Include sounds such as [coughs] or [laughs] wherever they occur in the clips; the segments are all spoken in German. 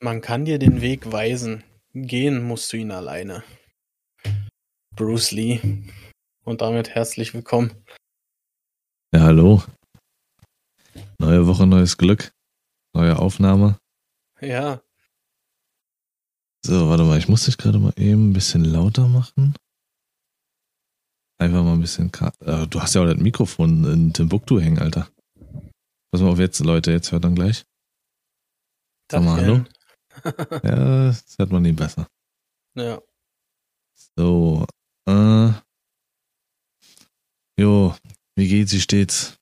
Man kann dir den Weg weisen. Gehen musst du ihn alleine. Bruce Lee. Und damit herzlich willkommen. Ja, hallo. Neue Woche, neues Glück. Neue Aufnahme. Ja. So, warte mal, ich muss dich gerade mal eben ein bisschen lauter machen. Einfach mal ein bisschen. Äh, du hast ja auch das Mikrofon in Timbuktu hängen, Alter. Pass mal auf jetzt, Leute, jetzt hört dann gleich. Sag mal hallo. Ja, das hört man nie besser. Ja. So, äh. Jo, wie geht's, wie steht's?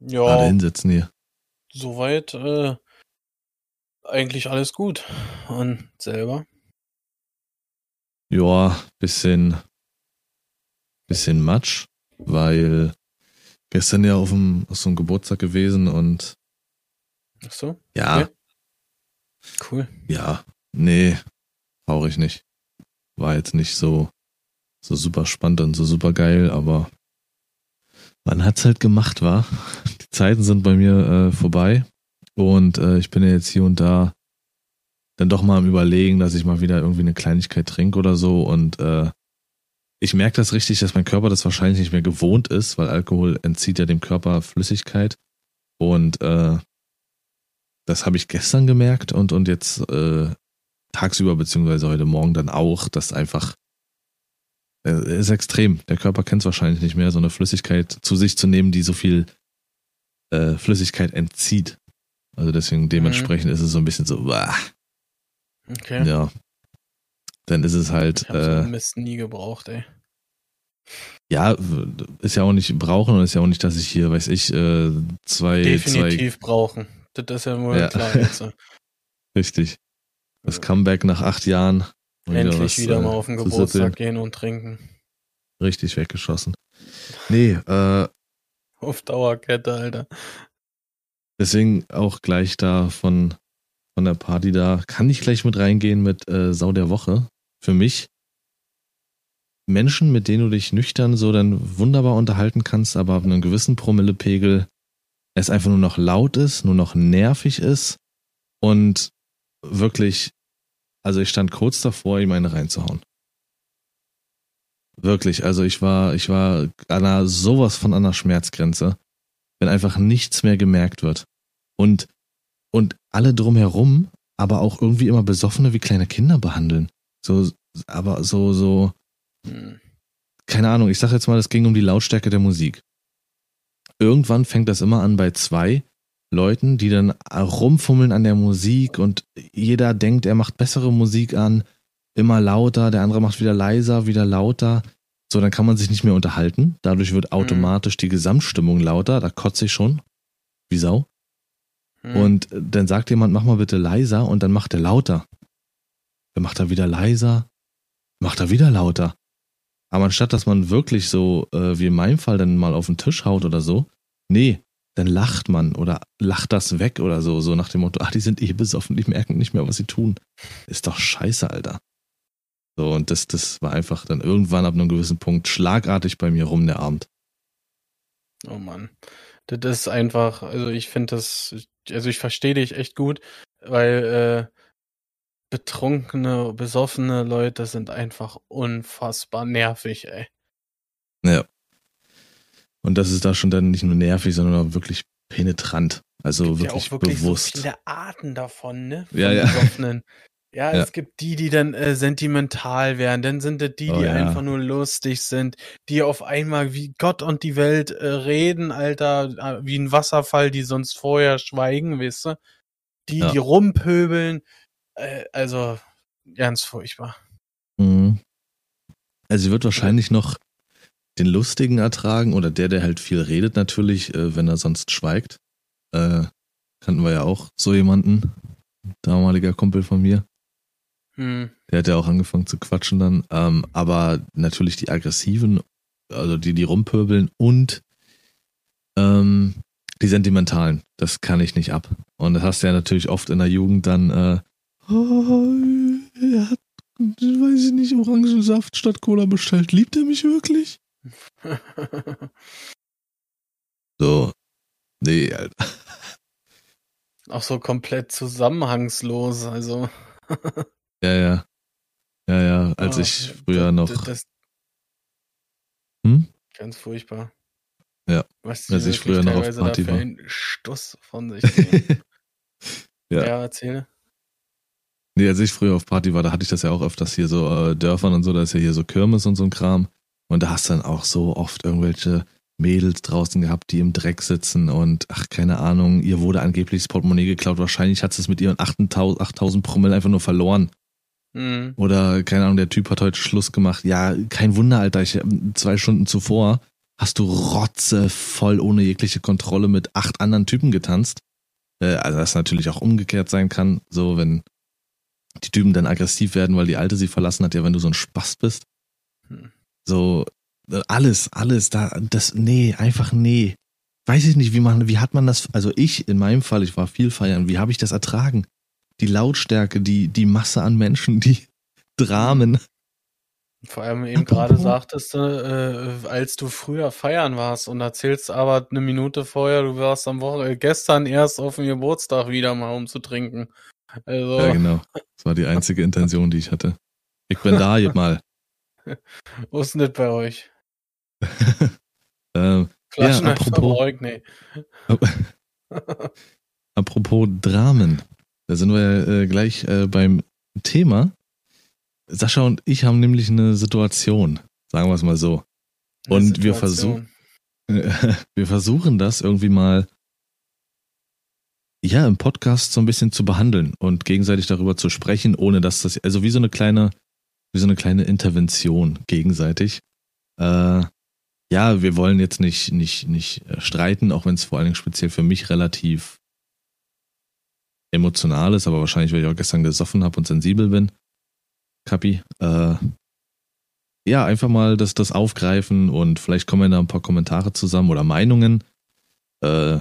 Ja. Gerade hinsetzen hier. Soweit, äh, eigentlich alles gut. Und selber? Ja, bisschen, bisschen Matsch, weil gestern ja auf, dem, auf so einem Geburtstag gewesen und Ach so? ja, Okay. Cool. ja, nee, traurig nicht. War jetzt nicht so, so super spannend und so super geil, aber man hat's halt gemacht, war. Die Zeiten sind bei mir äh, vorbei und äh, ich bin ja jetzt hier und da dann doch mal am überlegen, dass ich mal wieder irgendwie eine Kleinigkeit trinke oder so und äh, ich merke das richtig, dass mein Körper das wahrscheinlich nicht mehr gewohnt ist, weil Alkohol entzieht ja dem Körper Flüssigkeit und äh, das habe ich gestern gemerkt und, und jetzt äh, tagsüber beziehungsweise heute Morgen dann auch, dass einfach äh, ist extrem. Der Körper kennt es wahrscheinlich nicht mehr, so eine Flüssigkeit zu sich zu nehmen, die so viel äh, Flüssigkeit entzieht. Also deswegen dementsprechend ist es so ein bisschen so, bah, Okay. ja. Dann ist es halt, Ich so äh, Mist nie gebraucht, ey. ja, ist ja auch nicht brauchen und ist ja auch nicht, dass ich hier, weiß ich, äh, zwei, zwei, Definitiv brauchen. Das ist ja wohl Ja. klar jetzt. [laughs] richtig. Das Comeback nach acht Jahren. Endlich was, wieder äh, mal auf den Geburtstag gehen und trinken. Richtig weggeschossen. Nee, äh, Auf Dauerkette, Alter. deswegen auch gleich da von, von der Party da. Kann ich gleich mit reingehen mit äh, Sau der Woche. Für mich. Menschen, mit denen du dich nüchtern so dann wunderbar unterhalten kannst, aber ab einem gewissen Promillepegel es einfach nur noch laut ist, nur noch nervig ist und wirklich, also ich stand kurz davor, ihm eine reinzuhauen. Wirklich, also ich war, ich war an einer, sowas von einer Schmerzgrenze, wenn einfach nichts mehr gemerkt wird. Und, und alle drumherum, aber auch irgendwie immer Besoffene wie kleine Kinder behandeln. So, aber so, so, Hm. keine Ahnung, ich sag jetzt mal, es ging um die Lautstärke der Musik. Irgendwann fängt das immer an bei zwei Leuten, die dann rumfummeln an der Musik und jeder denkt, er macht bessere Musik an, immer lauter, der andere macht wieder leiser, wieder lauter. So, dann kann man sich nicht mehr unterhalten. Dadurch wird automatisch die Gesamtstimmung lauter, da kotze ich schon. Wie Sau. Hm. Und dann sagt jemand, mach mal bitte leiser und dann macht er lauter. Dann macht er wieder leiser, macht er wieder lauter. Aber anstatt, dass man wirklich so, äh, wie in meinem Fall, dann mal auf den Tisch haut oder so, nee, dann lacht man oder lacht das weg oder so, so nach dem Motto, ach, die sind eh besoffen, die merken nicht mehr, was sie tun. Ist doch scheiße, Alter. So, und das, das war einfach dann irgendwann ab einem gewissen Punkt schlagartig bei mir rum der Abend. Oh Mann. Das ist einfach, also ich finde das, also ich verstehe dich echt gut, weil äh, betrunkene, besoffene Leute sind einfach unfassbar nervig, ey. Ja. Und das ist da schon dann nicht nur nervig, sondern auch wirklich penetrant. Also gibt ja wirklich, auch wirklich bewusst. so viele Arten davon, ne? Von Ja, ja. Besoffenen. [laughs] Ja, Ja. es gibt die, die dann äh, sentimental werden, dann sind es die, Oh, die ja. einfach nur lustig sind, die auf einmal wie Gott und die Welt äh, reden, Alter, äh, wie ein Wasserfall, die sonst vorher schweigen, weißt du? Die, Ja. die rumpöbeln, äh, also ganz furchtbar. Mhm. Also sie wird wahrscheinlich noch den Lustigen ertragen oder der, der halt viel redet natürlich, äh, wenn er sonst schweigt. Äh, kannten wir ja auch so jemanden, damaliger Kumpel von mir. Hm. Der hat ja auch angefangen zu quatschen dann. Ähm, aber natürlich die Aggressiven, also die, die rumpöbeln und ähm, die Sentimentalen, das kann ich nicht ab. Und das hast du ja natürlich oft in der Jugend dann, äh, oh, er hat, weiß ich nicht, Orangensaft statt Cola bestellt. Liebt er mich wirklich? [laughs] So, nee, Alter. Auch so komplett zusammenhangslos, also. ja, ja. Ja, ja, als oh, ich früher noch. Das, hm? Ganz furchtbar. Ja. Was als ich früher noch auf Party war. Stuss von sich. [laughs] ja. ja, erzähle. Nee, als ich früher auf Party war, da hatte ich das ja auch öfters hier so äh, Dörfern und so, da ist ja hier so Kirmes und so ein Kram. Und da hast du dann auch so oft irgendwelche Mädels draußen gehabt, die im Dreck sitzen und ach, keine Ahnung, ihr wurde angeblich das Portemonnaie geklaut. Wahrscheinlich hat es mit ihren 8000, 8000 Promille einfach nur verloren. Mhm. Oder, keine Ahnung, der Typ hat heute Schluss gemacht. Ja, kein Wunder, Alter. Ich, zwei Stunden zuvor hast du Rotze voll ohne jegliche Kontrolle mit acht anderen Typen getanzt. Äh, also, das natürlich auch umgekehrt sein kann. So, wenn die Typen dann aggressiv werden, weil die Alte sie verlassen hat, ja, wenn du so ein Spaß bist. Mhm. So, alles, alles, da, das, nee, einfach nee. Weiß ich nicht, wie man, wie hat man das, also ich in meinem Fall, ich war viel feiern, wie habe ich das ertragen? Die Lautstärke, die, die Masse an Menschen, die [laughs] Dramen. Vor allem eben gerade sagtest du, äh, als du früher feiern warst und erzählst aber eine Minute vorher, du warst am Wochenende, gestern erst auf dem Geburtstag wieder mal um zu trinken. Also. Ja, genau. Das war die einzige Intention, die ich hatte. Ich bin da jetzt mal. [laughs] Wo ist das bei euch? [laughs] ähm, ja, apropos, nee. [laughs] apropos Dramen. Da sind wir äh, gleich äh, beim Thema. Sascha und ich haben nämlich eine Situation, sagen wir es mal so. Und wir versuchen, wir versuchen das irgendwie mal, ja, im Podcast so ein bisschen zu behandeln und gegenseitig darüber zu sprechen, ohne dass das, also wie so eine kleine, wie so eine kleine Intervention gegenseitig. Äh, ja, wir wollen jetzt nicht, nicht, nicht streiten, auch wenn es vor allen Dingen speziell für mich relativ emotional ist, aber wahrscheinlich, weil ich auch gestern gesoffen habe und sensibel bin. Kapi. Äh, ja, einfach mal das, das aufgreifen und vielleicht kommen da ein paar Kommentare zusammen oder Meinungen. Äh,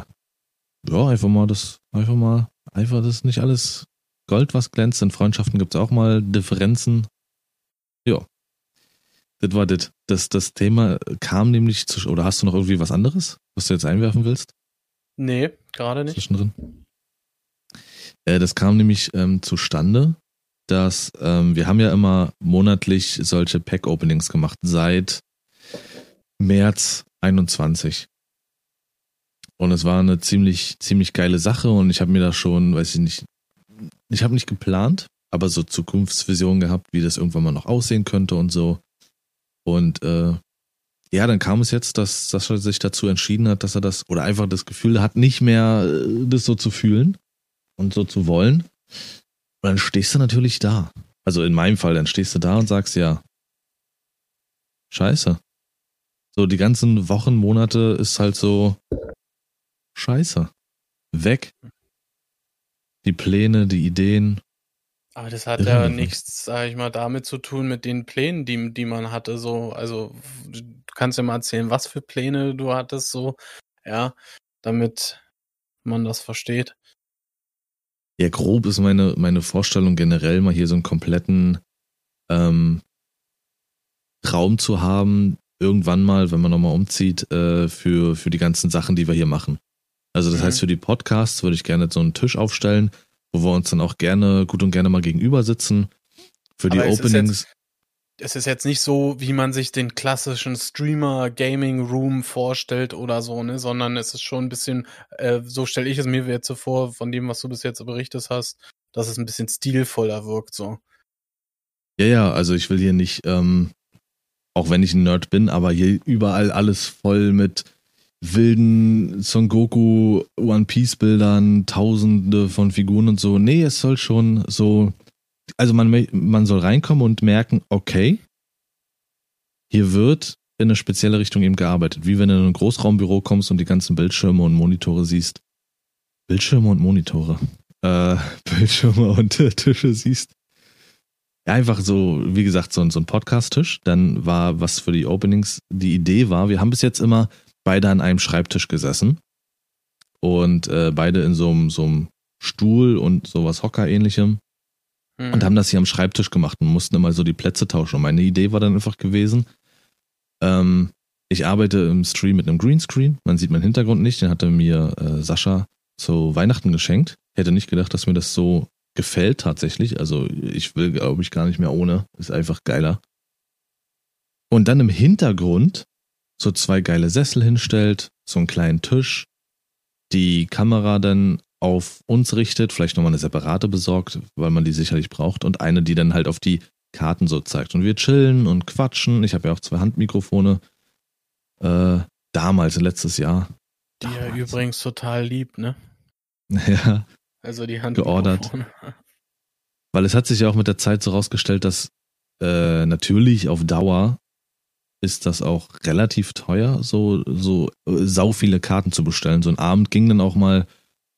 ja, einfach mal das, einfach mal, einfach das nicht alles Gold, was glänzt. In Freundschaften gibt es auch mal Differenzen. Ja. Das war das. Das, das Thema kam nämlich zu, oder hast du noch irgendwie was anderes, was du jetzt einwerfen willst? Nee, gerade nicht. Zwischendrin. Äh, das kam nämlich ähm, zustande, dass ähm, wir haben ja immer monatlich solche Pack-Openings gemacht seit März 21. Und es war eine ziemlich, ziemlich geile Sache und ich habe mir da schon, weiß ich nicht, ich habe nicht geplant, aber so Zukunftsvisionen gehabt, wie das irgendwann mal noch aussehen könnte und so. Und äh, ja, dann kam es jetzt, dass Sascha sich dazu entschieden hat, dass er das oder einfach das Gefühl hat, nicht mehr äh, das so zu fühlen und so zu wollen. Und dann stehst du natürlich da. Also in meinem Fall, dann stehst du da und sagst ja, scheiße. So die ganzen Wochen, Monate ist halt so scheiße. Weg. Die Pläne, die Ideen, aber das hat ja nichts, sag ich mal, damit zu tun mit den Plänen, die, die man hatte. So, also du kannst ja mal erzählen, was für Pläne du hattest, so, ja, damit man das versteht. Ja, grob ist meine, meine Vorstellung generell mal hier so einen kompletten ähm, Raum zu haben, irgendwann mal, wenn man nochmal umzieht, äh, für, für die ganzen Sachen, die wir hier machen. Also das mhm. heißt, für die Podcasts würde ich gerne so einen Tisch aufstellen, wo wir uns dann auch gerne, gut und gerne mal gegenüber sitzen. Für die Aber Openings. Es ist jetzt nicht so, wie man sich den klassischen Streamer Gaming Room vorstellt oder so, ne, sondern es ist schon ein bisschen, äh, so stelle ich es mir jetzt so vor, von dem, was du bis jetzt berichtet hast, dass es ein bisschen stilvoller wirkt, so. Ja, ja, also ich will hier nicht, ähm, auch wenn ich ein Nerd bin, aber hier überall alles voll mit wilden Son Goku One Piece Bildern, tausende von Figuren und so. Nee, es soll schon so, also man, man soll reinkommen und merken, okay, hier wird in eine spezielle Richtung eben gearbeitet. Wie wenn du in ein Großraumbüro kommst und die ganzen Bildschirme und Monitore siehst. Bildschirme und Monitore. Äh, [laughs] Bildschirme und [laughs] Tische siehst. einfach so, wie gesagt, so, so ein Podcast-Tisch. Dann war, was für die Openings die Idee war, wir haben bis jetzt immer beide an einem Schreibtisch gesessen und äh, beide in so einem, so einem Stuhl und sowas Hocker-ähnlichem mhm. und haben das hier am Schreibtisch gemacht und mussten immer so die Plätze tauschen. Und meine Idee war dann einfach gewesen, ähm, ich arbeite im Stream mit einem Greenscreen, man sieht meinen Hintergrund nicht, den hatte mir äh, Sascha zu Weihnachten geschenkt. Hätte nicht gedacht, dass mir das so gefällt tatsächlich. Also ich will, glaube ich, gar nicht mehr ohne. Ist einfach geiler. Und dann im Hintergrund so zwei geile Sessel hinstellt, so einen kleinen Tisch, die Kamera dann auf uns richtet, vielleicht nochmal eine separate besorgt, weil man die sicherlich braucht, und eine, die dann halt auf die Karten so zeigt. Und wir chillen und quatschen. Ich habe ja auch zwei Handmikrofone. Äh, damals, letztes Jahr. Die er übrigens total liebt, ne? [laughs] Ja. Also die Hand geordert. Weil es hat sich ja auch mit der Zeit so rausgestellt, dass äh, natürlich auf Dauer ist das auch relativ teuer, so, so äh, sau viele Karten zu bestellen. So ein Abend ging dann auch mal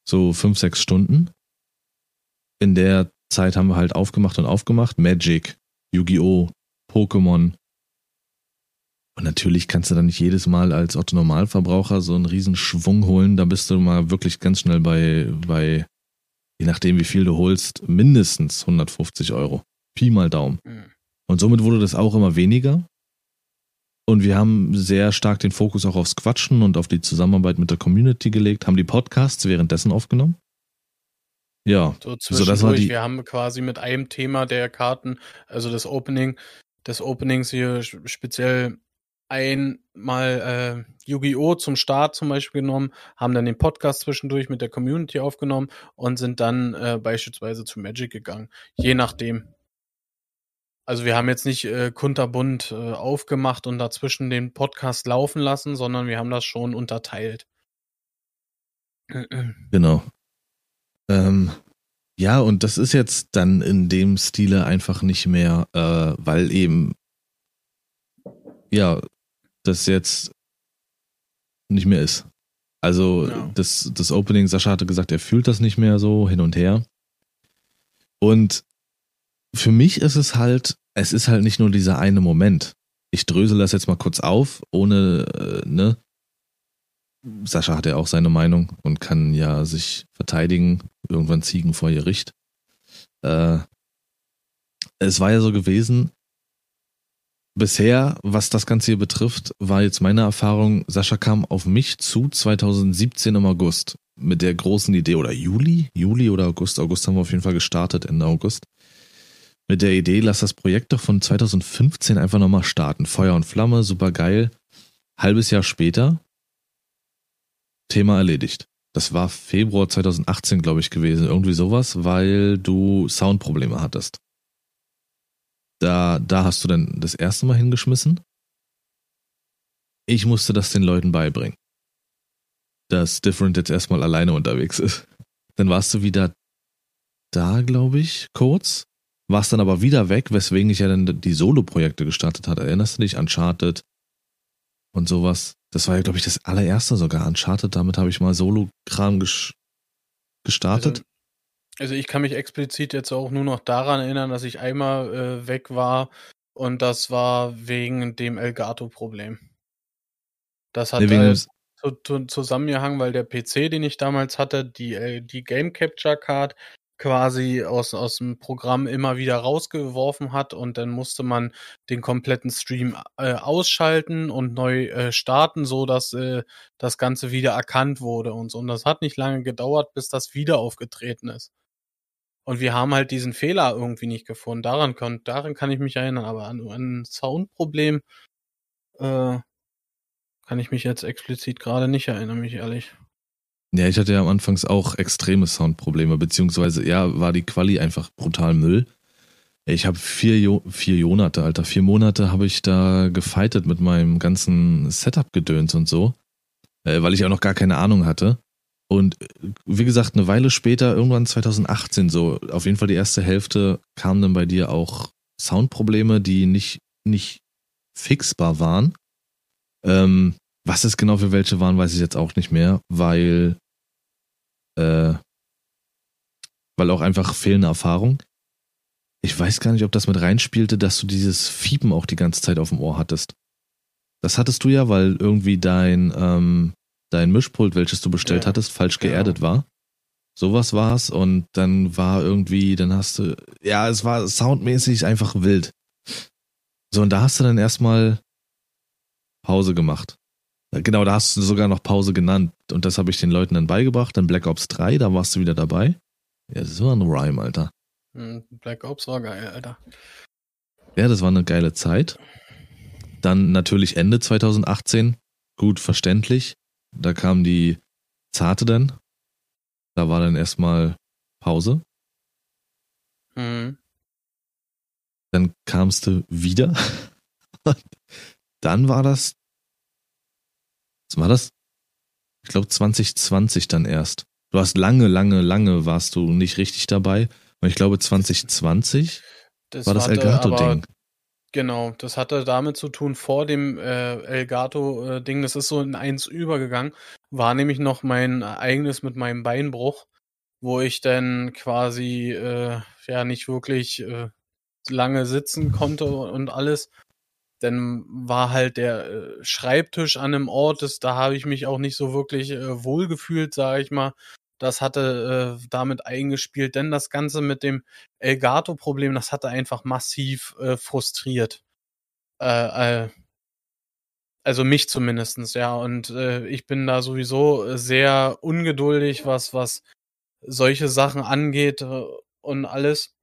so fünf, sechs Stunden. In der Zeit haben wir halt aufgemacht und aufgemacht. Magic, Yu-Gi-Oh!, Pokémon, und natürlich kannst du dann nicht jedes Mal als Otto Normalverbraucher so einen riesen Schwung holen. Da bist du mal wirklich ganz schnell bei, bei, je nachdem wie viel du holst, mindestens 150 Euro. Pi mal Daumen. Mhm. Und somit wurde das auch immer weniger. Und wir haben sehr stark den Fokus auch aufs Quatschen und auf die Zusammenarbeit mit der Community gelegt, haben die Podcasts währenddessen aufgenommen. Ja, so, so das war die. Wir haben quasi mit einem Thema der Karten, also das Opening, des Openings hier speziell einmal äh, Yu-Gi-Oh! zum Start zum Beispiel genommen, haben dann den Podcast zwischendurch mit der Community aufgenommen und sind dann äh, beispielsweise zu Magic gegangen. Je nachdem. Also wir haben jetzt nicht äh, kunterbunt äh, aufgemacht und dazwischen den Podcast laufen lassen, sondern wir haben das schon unterteilt. [clears throat] Genau. Ähm, ja, und das ist jetzt dann in dem Stile einfach nicht mehr, äh, weil eben ja, das jetzt nicht mehr ist. Also ja. das, das Opening, Sascha hatte gesagt, er fühlt das nicht mehr so hin und her. Und für mich ist es halt, es ist halt nicht nur dieser eine Moment. Ich drösel das jetzt mal kurz auf, ohne, äh, ne? Sascha hat ja auch seine Meinung und kann ja sich verteidigen, irgendwann Ziegen vor Gericht. Äh, es war ja so gewesen, Bisher, was das Ganze hier betrifft, war jetzt meine Erfahrung, Sascha kam auf mich zu 2017 im August mit der großen Idee, oder Juli? Juli oder August? August haben wir auf jeden Fall gestartet, Ende August. Mit der Idee, lass das Projekt doch von 2015 einfach nochmal starten. Feuer und Flamme, super geil. Halbes Jahr später, Thema erledigt. Das war Februar 2018, glaube ich, gewesen. Irgendwie sowas, weil du Soundprobleme hattest. Da, da hast du dann das erste Mal hingeschmissen. Ich musste das den Leuten beibringen. Dass Different jetzt erstmal alleine unterwegs ist. Dann warst du wieder da, glaube ich, kurz. Warst dann aber wieder weg, weswegen ich ja dann die Solo-Projekte gestartet hatte. Erinnerst du dich? Uncharted und sowas. Das war ja, glaube ich, das allererste sogar. Uncharted, damit habe ich mal Solo-Kram gestartet. Also, also ich kann mich explizit jetzt auch nur noch daran erinnern, dass ich einmal äh, weg war und das war wegen dem Elgato-Problem. Das hat nee, zu, zusammengehangen, weil der PC, den ich damals hatte, die, äh, die Game Capture Card quasi aus, aus dem Programm immer wieder rausgeworfen hat und dann musste man den kompletten Stream äh, ausschalten und neu äh, starten, so dass äh, das Ganze wieder erkannt wurde und so. Und das hat nicht lange gedauert, bis das wieder aufgetreten ist. Und wir haben halt diesen Fehler irgendwie nicht gefunden. Daran, kann, daran kann ich mich erinnern, aber an, ein Soundproblem äh, kann ich mich jetzt explizit gerade nicht erinnern, mich ehrlich. Ja, ich hatte ja am Anfangs auch extreme Soundprobleme, beziehungsweise ja, war die Quali einfach brutal Müll. Ich habe vier, jo vier Monate, Alter, vier Monate habe ich da gefightet mit meinem ganzen Setup-Gedöns und so, äh, weil ich auch noch gar keine Ahnung hatte. Und wie gesagt, eine Weile später, irgendwann 2018 so, auf jeden Fall die erste Hälfte, kamen dann bei dir auch Soundprobleme, die nicht, nicht fixbar waren. Ähm, was es genau für welche waren, weiß ich jetzt auch nicht mehr, weil, äh, weil auch einfach fehlende Erfahrung. Ich weiß gar nicht, ob das mit reinspielte, dass du dieses Fiepen auch die ganze Zeit auf dem Ohr hattest. Das hattest du ja, weil irgendwie dein, ähm, dein Mischpult, welches du bestellt ja, hattest, falsch genau. geerdet war. Sowas war's und dann war irgendwie, dann hast du, ja, es war soundmäßig einfach wild. So, und da hast du dann erstmal Pause gemacht. Genau, da hast du sogar noch Pause genannt. Und das habe ich den Leuten dann beigebracht. Dann Black Ops 3, da warst du wieder dabei. Ja, das war ein Rhyme, Alter. Hm, Black Ops war geil, Alter. Ja, das war eine geile Zeit. Dann natürlich Ende 2018. Gut verständlich. Da kam die Zarte dann. Da war dann erstmal Pause. Mhm. Dann kamst du wieder. [laughs] dann war das. Was war das? Ich glaube 2020 dann erst. Du hast lange, lange, lange warst du nicht richtig dabei. Und ich glaube 2020 das war das Elgato-Ding. Genau, das hatte damit zu tun vor dem äh, Elgato-Ding. Das ist so in eins übergegangen. War nämlich noch mein eigenes mit meinem Beinbruch, wo ich dann quasi äh, ja nicht wirklich äh, lange sitzen konnte und alles. Dann war halt der äh, Schreibtisch an einem Ort, das, da habe ich mich auch nicht so wirklich äh, wohlgefühlt, sage ich mal. Das hatte äh, damit eingespielt, denn das Ganze mit dem Elgato-Problem, das hatte einfach massiv äh, frustriert. Äh, äh, also mich zumindestens, ja. Und äh, ich bin da sowieso sehr ungeduldig, was, was solche Sachen angeht äh, und alles.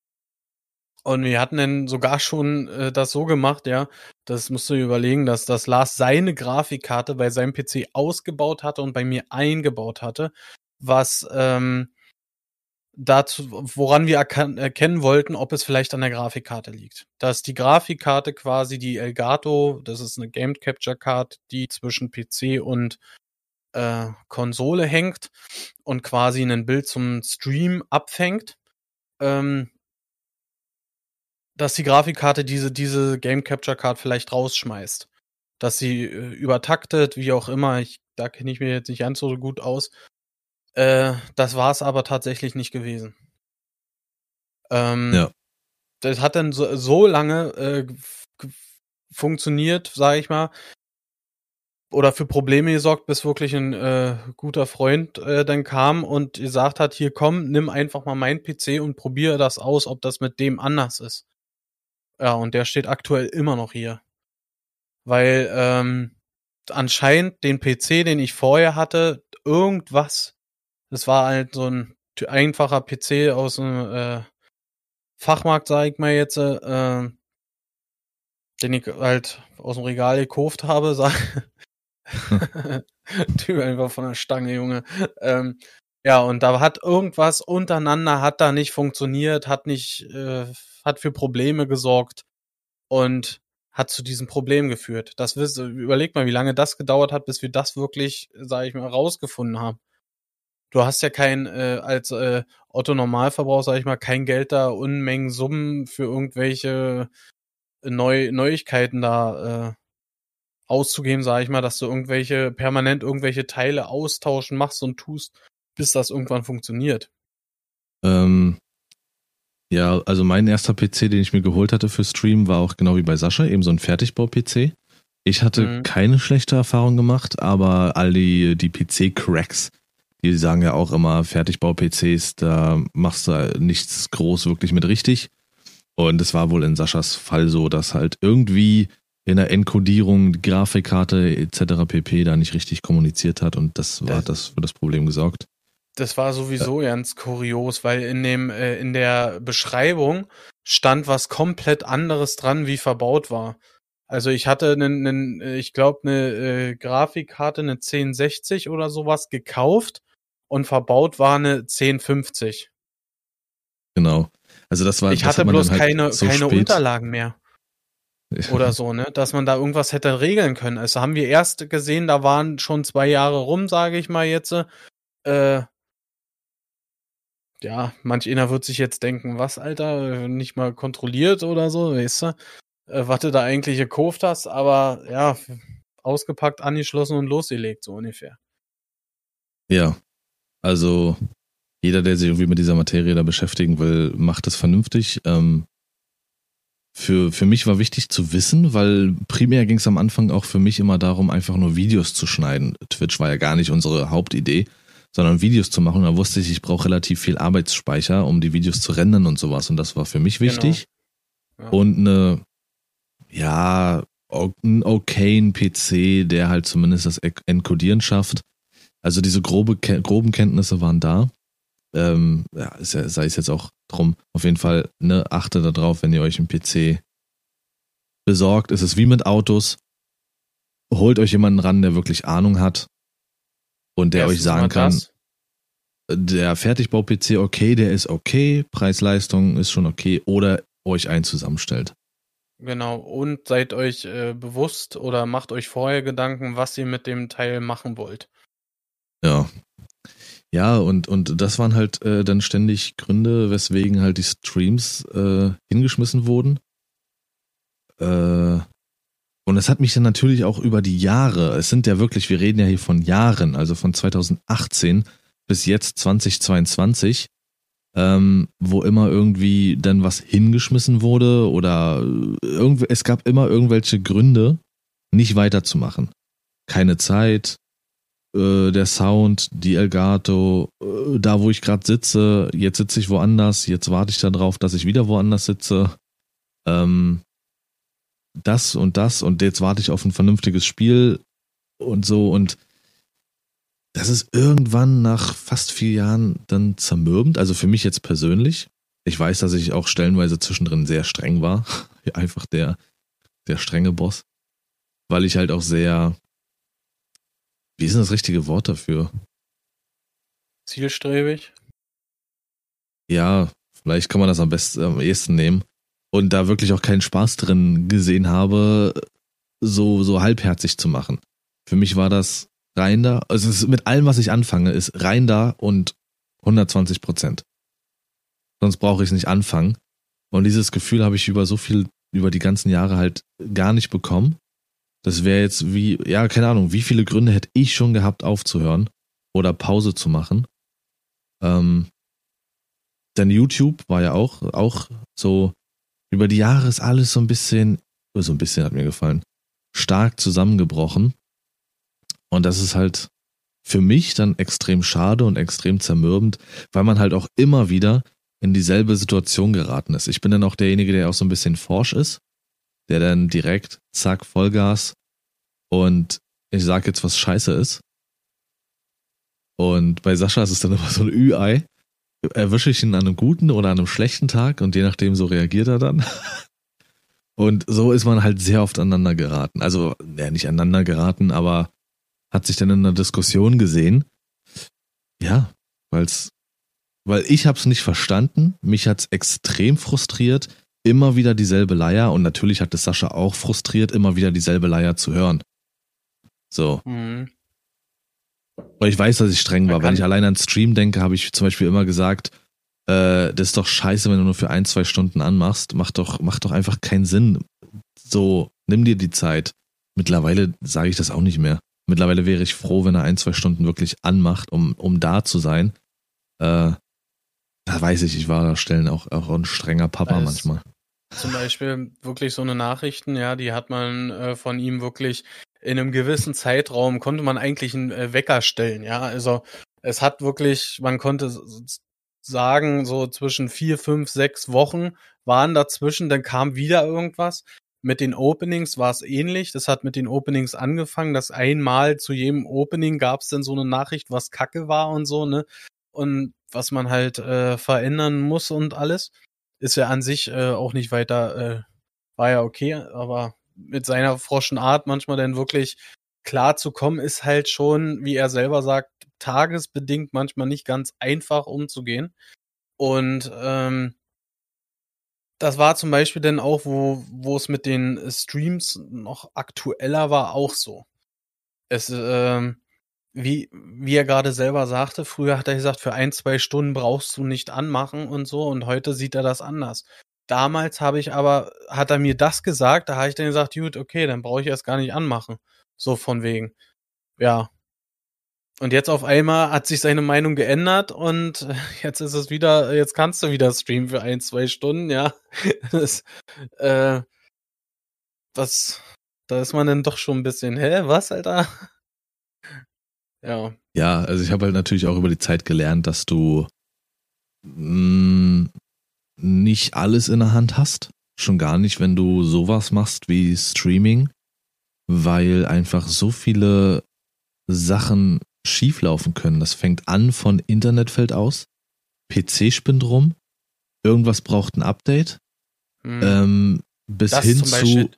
Und wir hatten dann sogar schon äh, das so gemacht, ja. Das musst du überlegen, dass das Lars seine Grafikkarte bei seinem PC ausgebaut hatte und bei mir eingebaut hatte was ähm, dazu, woran wir erkennen wollten, ob es vielleicht an der Grafikkarte liegt. Dass die Grafikkarte quasi die Elgato, das ist eine Game Capture Card, die zwischen PC und äh, Konsole hängt und quasi ein Bild zum Stream abfängt. Ähm, dass die Grafikkarte diese, diese Game Capture Card vielleicht rausschmeißt. Dass sie äh, übertaktet, wie auch immer. Ich, da kenne ich mir jetzt nicht ganz so gut aus. Äh, das war es aber tatsächlich nicht gewesen. Ähm, ja. Das hat dann so, so lange äh, funktioniert, sage ich mal, oder für Probleme gesorgt, bis wirklich ein äh, guter Freund äh, dann kam und gesagt hat, hier komm, nimm einfach mal meinen PC und probiere das aus, ob das mit dem anders ist. Ja, und der steht aktuell immer noch hier. Weil ähm, anscheinend den PC, den ich vorher hatte, irgendwas das war halt so ein einfacher PC aus dem äh, Fachmarkt, sag ich mal jetzt, äh, den ich halt aus dem Regal gekauft habe, [laughs] sag. [laughs] typ einfach von der Stange, Junge. Ähm, ja, und da hat irgendwas untereinander hat da nicht funktioniert, hat nicht, äh, hat für Probleme gesorgt und hat zu diesem Problem geführt. Das überleg mal, wie lange das gedauert hat, bis wir das wirklich, sag ich mal, rausgefunden haben du hast ja kein, äh, als äh, Otto Normalverbraucher, sag ich mal, kein Geld da, Unmengen Summen für irgendwelche Neu Neuigkeiten da äh, auszugeben, sag ich mal, dass du irgendwelche, permanent irgendwelche Teile austauschen machst und tust, bis das irgendwann funktioniert. Ähm, ja, also mein erster PC, den ich mir geholt hatte für Stream, war auch genau wie bei Sascha, eben so ein Fertigbau-PC. Ich hatte mhm. keine schlechte Erfahrung gemacht, aber all die, die PC-Cracks, die sagen ja auch immer, Fertigbau-PCs, da machst du nichts groß wirklich mit richtig. Und es war wohl in Saschas Fall so, dass halt irgendwie in der Enkodierung die Grafikkarte etc. pp. da nicht richtig kommuniziert hat und das war das für das Problem gesorgt. Das war sowieso ja. ganz kurios, weil in dem äh, in der Beschreibung stand was komplett anderes dran, wie verbaut war. Also ich hatte einen, einen ich glaube eine äh, Grafikkarte, eine 1060 oder sowas gekauft und verbaut war eine 1050. Genau. Also das war. Ich hatte bloß halt keine, so keine Unterlagen mehr. [laughs] Oder so, ne? Dass man da irgendwas hätte regeln können. Also haben wir erst gesehen, da waren schon zwei Jahre rum, sage ich mal jetzt. Äh, ja, manch einer wird sich jetzt denken, was, Alter, nicht mal kontrolliert oder so, weißt du? Äh, was du da eigentlich gekauft hast, aber ja, ausgepackt, angeschlossen und losgelegt, so ungefähr. Ja, also jeder, der sich irgendwie mit dieser Materie da beschäftigen will, macht es vernünftig. Ähm, für, für mich war wichtig zu wissen, weil primär ging es am Anfang auch für mich immer darum, einfach nur Videos zu schneiden. Twitch war ja gar nicht unsere Hauptidee, sondern Videos zu machen. Da wusste ich, ich brauche relativ viel Arbeitsspeicher, um die Videos zu rendern und sowas. Und das war für mich genau. wichtig. Genau. Ja. Und eine, ja, einen okayen PC, der halt zumindest das Encodieren schafft. Also diese grobe, groben Kenntnisse waren da. Ähm, ja, sei es jetzt auch drum. Auf jeden Fall, ne, achtet darauf, wenn ihr euch einen PC besorgt. Es ist wie mit Autos. Holt euch jemanden ran, der wirklich Ahnung hat und der Erstens euch sagen kann, der Fertigbau-PC, okay, der ist okay, Preis-Leistung ist schon okay, oder euch einen zusammenstellt. Genau, und seid euch äh, bewusst oder macht euch vorher Gedanken, was ihr mit dem Teil machen wollt. Ja. Ja, und, und das waren halt äh, dann ständig Gründe, weswegen halt die Streams äh, hingeschmissen wurden. Äh, und es hat mich dann natürlich auch über die Jahre, es sind ja wirklich, wir reden ja hier von Jahren, also von 2018 bis jetzt 2022, ähm, wo immer irgendwie dann was hingeschmissen wurde oder irgendwie, es gab immer irgendwelche Gründe, nicht weiterzumachen. Keine Zeit, äh, der Sound, die Elgato, äh, da wo ich gerade sitze, jetzt sitze ich woanders, jetzt warte ich darauf, dass ich wieder woanders sitze. Ähm, das und das und jetzt warte ich auf ein vernünftiges Spiel und so und das ist irgendwann nach fast vier Jahren dann zermürbend, also für mich jetzt persönlich. Ich weiß, dass ich auch stellenweise zwischendrin sehr streng war. [laughs] Einfach der, der strenge Boss. Weil ich halt auch sehr, wie ist denn das richtige Wort dafür? Zielstrebig? Ja, vielleicht kann man das am besten, am ehesten nehmen. Und da wirklich auch keinen Spaß drin gesehen habe, so, so halbherzig zu machen. Für mich war das rein da. Also es ist mit allem, was ich anfange, ist rein da und 120 Prozent. Sonst brauche ich es nicht anfangen. Und dieses Gefühl habe ich über so viel, über die ganzen Jahre halt gar nicht bekommen. Das wäre jetzt wie, ja, keine Ahnung, wie viele Gründe hätte ich schon gehabt, aufzuhören oder Pause zu machen. Ähm, denn YouTube war ja auch, auch so, über die Jahre ist alles so ein bisschen, so ein bisschen hat mir gefallen, stark zusammengebrochen. Und das ist halt für mich dann extrem schade und extrem zermürbend, weil man halt auch immer wieder in dieselbe Situation geraten ist. Ich bin dann auch derjenige, der auch so ein bisschen forsch ist, der dann direkt, zack, Vollgas und ich sag jetzt, was scheiße ist. Und bei Sascha ist es dann immer so ein Ü-Ei. Erwische ich ihn an einem guten oder an einem schlechten Tag und je nachdem so reagiert er dann. Und so ist man halt sehr oft aneinander geraten. Also, ja, nicht aneinander geraten, aber hat sich dann in einer Diskussion gesehen. Ja, weil's, weil ich habe es nicht verstanden, mich hat's extrem frustriert, immer wieder dieselbe Leier und natürlich hat es Sascha auch frustriert, immer wieder dieselbe Leier zu hören. So. Mhm. Weil ich weiß, dass ich streng war. Wenn ich allein an Stream denke, habe ich zum Beispiel immer gesagt, äh, das ist doch scheiße, wenn du nur für ein, zwei Stunden anmachst. Macht doch, macht doch einfach keinen Sinn. So, nimm dir die Zeit. Mittlerweile sage ich das auch nicht mehr. Mittlerweile wäre ich froh, wenn er ein, zwei Stunden wirklich anmacht, um, um da zu sein. Äh, da weiß ich, ich war da Stellen auch, auch ein strenger Papa manchmal. Zum Beispiel wirklich so eine Nachrichten, ja, die hat man äh, von ihm wirklich in einem gewissen Zeitraum konnte man eigentlich einen äh, Wecker stellen, ja. Also es hat wirklich, man konnte sagen, so zwischen vier, fünf, sechs Wochen waren dazwischen, dann kam wieder irgendwas. Mit den Openings war es ähnlich. Das hat mit den Openings angefangen, dass einmal zu jedem Opening gab es dann so eine Nachricht, was Kacke war und so, ne? Und was man halt äh, verändern muss und alles. Ist ja an sich äh, auch nicht weiter, äh, war ja okay, aber mit seiner froschen Art manchmal dann wirklich klar zu kommen, ist halt schon, wie er selber sagt, tagesbedingt manchmal nicht ganz einfach umzugehen. Und ähm, das war zum Beispiel dann auch, wo, wo es mit den Streams noch aktueller war, auch so. Es, ähm, wie, wie er gerade selber sagte, früher hat er gesagt, für ein, zwei Stunden brauchst du nicht anmachen und so, und heute sieht er das anders. Damals habe ich aber, hat er mir das gesagt, da habe ich dann gesagt, gut, okay, dann brauche ich erst gar nicht anmachen. So von wegen. Ja, und jetzt auf einmal hat sich seine Meinung geändert und [laughs] jetzt ist es wieder, jetzt kannst du wieder streamen für ein, zwei Stunden, ja. [laughs] Das, äh, was, da ist man dann doch schon ein bisschen, hä, was, Alter? [laughs] Ja. Ja, also ich habe halt natürlich auch über die Zeit gelernt, dass du mh, mm, nicht alles in der Hand hast. Schon gar nicht, wenn du sowas machst wie Streaming. weil einfach so viele Sachen schieflaufen können. Das fängt an von Internet fällt aus, PC spinnt rum, irgendwas braucht ein Update, hm. ähm, bis das hin zu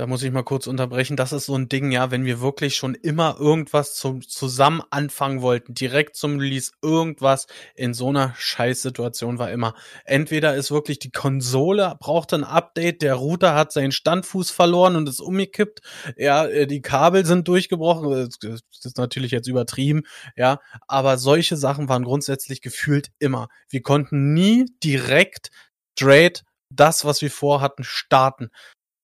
da muss ich mal kurz unterbrechen. Das ist so ein Ding, ja, wenn wir wirklich schon immer irgendwas zum zusammen anfangen wollten, direkt zum Release, irgendwas in so einer Scheißsituation war immer. Entweder ist wirklich die Konsole braucht ein Update, der Router hat seinen Standfuß verloren und ist umgekippt, ja, äh, die Kabel sind durchgebrochen. Das ist natürlich jetzt übertrieben, ja, aber solche Sachen waren grundsätzlich gefühlt immer. Wir konnten nie direkt straight das, was wir vorhatten, starten.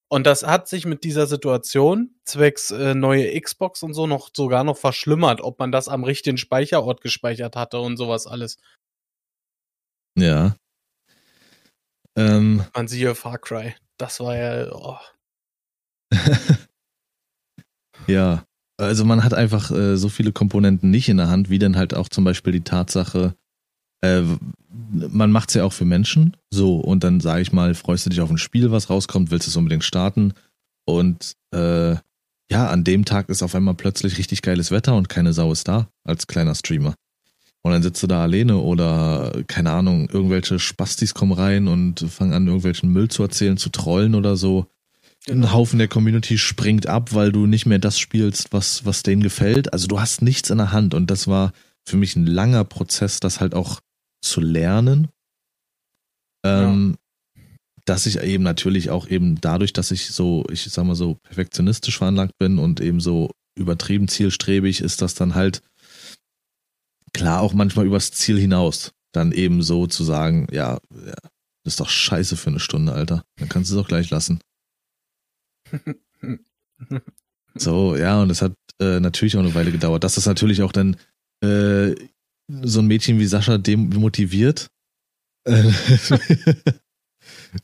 Und das hat sich mit dieser Situation zwecks äh, neue Xbox und so noch sogar noch verschlimmert, ob man das am richtigen Speicherort gespeichert hatte und sowas alles. Ja. Ähm. Man siehe Far Cry. Das war ja. Oh. [laughs] ja. Also man hat einfach äh, so viele Komponenten nicht in der Hand, wie dann halt auch zum Beispiel die Tatsache, äh, man macht es ja auch für Menschen. So, und dann sage ich mal, freust du dich auf ein Spiel, was rauskommt, willst du es unbedingt starten. Und äh, ja, an dem Tag ist auf einmal plötzlich richtig geiles Wetter und keine Sau ist da als kleiner Streamer. Und dann sitzt du da alleine oder, keine Ahnung, irgendwelche Spastis kommen rein und fangen an, irgendwelchen Müll zu erzählen, zu trollen oder so. Genau. Ein Haufen der Community springt ab, weil du nicht mehr das spielst, was, was denen gefällt. Also du hast nichts in der Hand und das war für mich ein langer Prozess, das halt auch zu lernen. Ähm, ja. Dass ich eben natürlich auch eben dadurch, dass ich so, ich sag mal so perfektionistisch veranlagt bin und eben so übertrieben zielstrebig, ist das dann halt klar auch manchmal übers Ziel hinaus. Dann eben so zu sagen, ja, ja das ist doch scheiße für eine Stunde, Alter. Dann kannst du es auch gleich lassen. [laughs] so, ja, und es hat äh, natürlich auch eine Weile gedauert. Das ist natürlich auch dann äh, so ein Mädchen wie Sascha demotiviert. [laughs]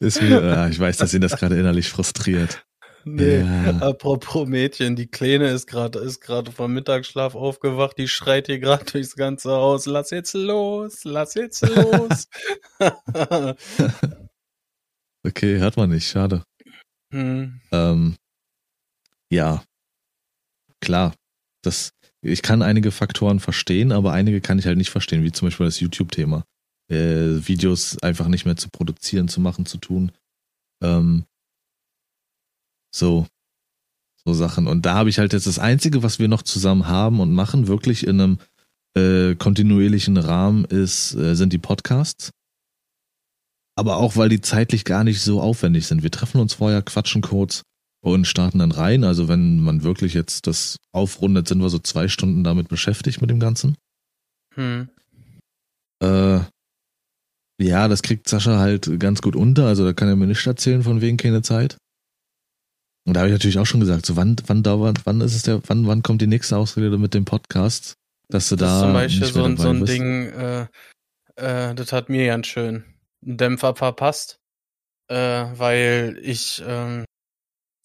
ist mir, ja, ich weiß, dass ihn das gerade innerlich frustriert. Nee, ja. apropos Mädchen, die Kleine ist gerade ist gerade vom Mittagsschlaf aufgewacht, die schreit hier gerade durchs ganze Haus, lass jetzt los, lass jetzt los. [laughs] okay, hört man nicht, schade. Hm. Ähm, ja, klar, das ich kann einige Faktoren verstehen, aber einige kann ich halt nicht verstehen, wie zum Beispiel das YouTube-Thema. Äh, Videos einfach nicht mehr zu produzieren, zu machen, zu tun. Ähm, so, so Sachen. Und da habe ich halt jetzt das Einzige, was wir noch zusammen haben und machen, wirklich in einem äh, kontinuierlichen Rahmen, ist, äh, sind die Podcasts. Aber auch, weil die zeitlich gar nicht so aufwendig sind. Wir treffen uns vorher, quatschen kurz, und starten dann rein. Also wenn man wirklich jetzt das aufrundet, sind wir so zwei Stunden damit beschäftigt mit dem Ganzen. Hm. Äh, ja, das kriegt Sascha halt ganz gut unter. Also da kann er mir nicht erzählen von wegen keine Zeit. Und da habe ich natürlich auch schon gesagt, so wann, wann dauert, wann ist es der, wann, wann kommt die nächste Ausrede mit dem Podcast, dass du das da. Ist zum Beispiel so, ein, so ein bist. Ding, äh, äh, das hat mir ganz schön einen Dämpfer verpasst, äh, weil ich ähm,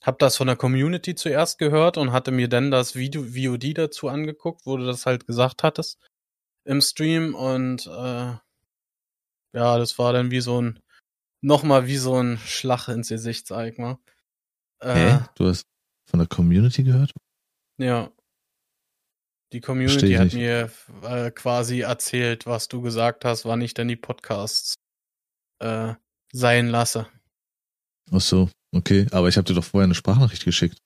habe das von der Community zuerst gehört und hatte mir dann das Video VOD dazu angeguckt, wo du das halt gesagt hattest im Stream und äh, ja, das war dann wie so ein nochmal wie so ein Schlag ins Gesicht, sag ich mal. Äh, Hä? Du hast von der Community gehört? Ja. Die Community hat mir äh, quasi erzählt, was du gesagt hast, wann ich denn die Podcasts äh, sein lasse. Ach so. Okay, aber ich habe dir doch vorher eine Sprachnachricht geschickt.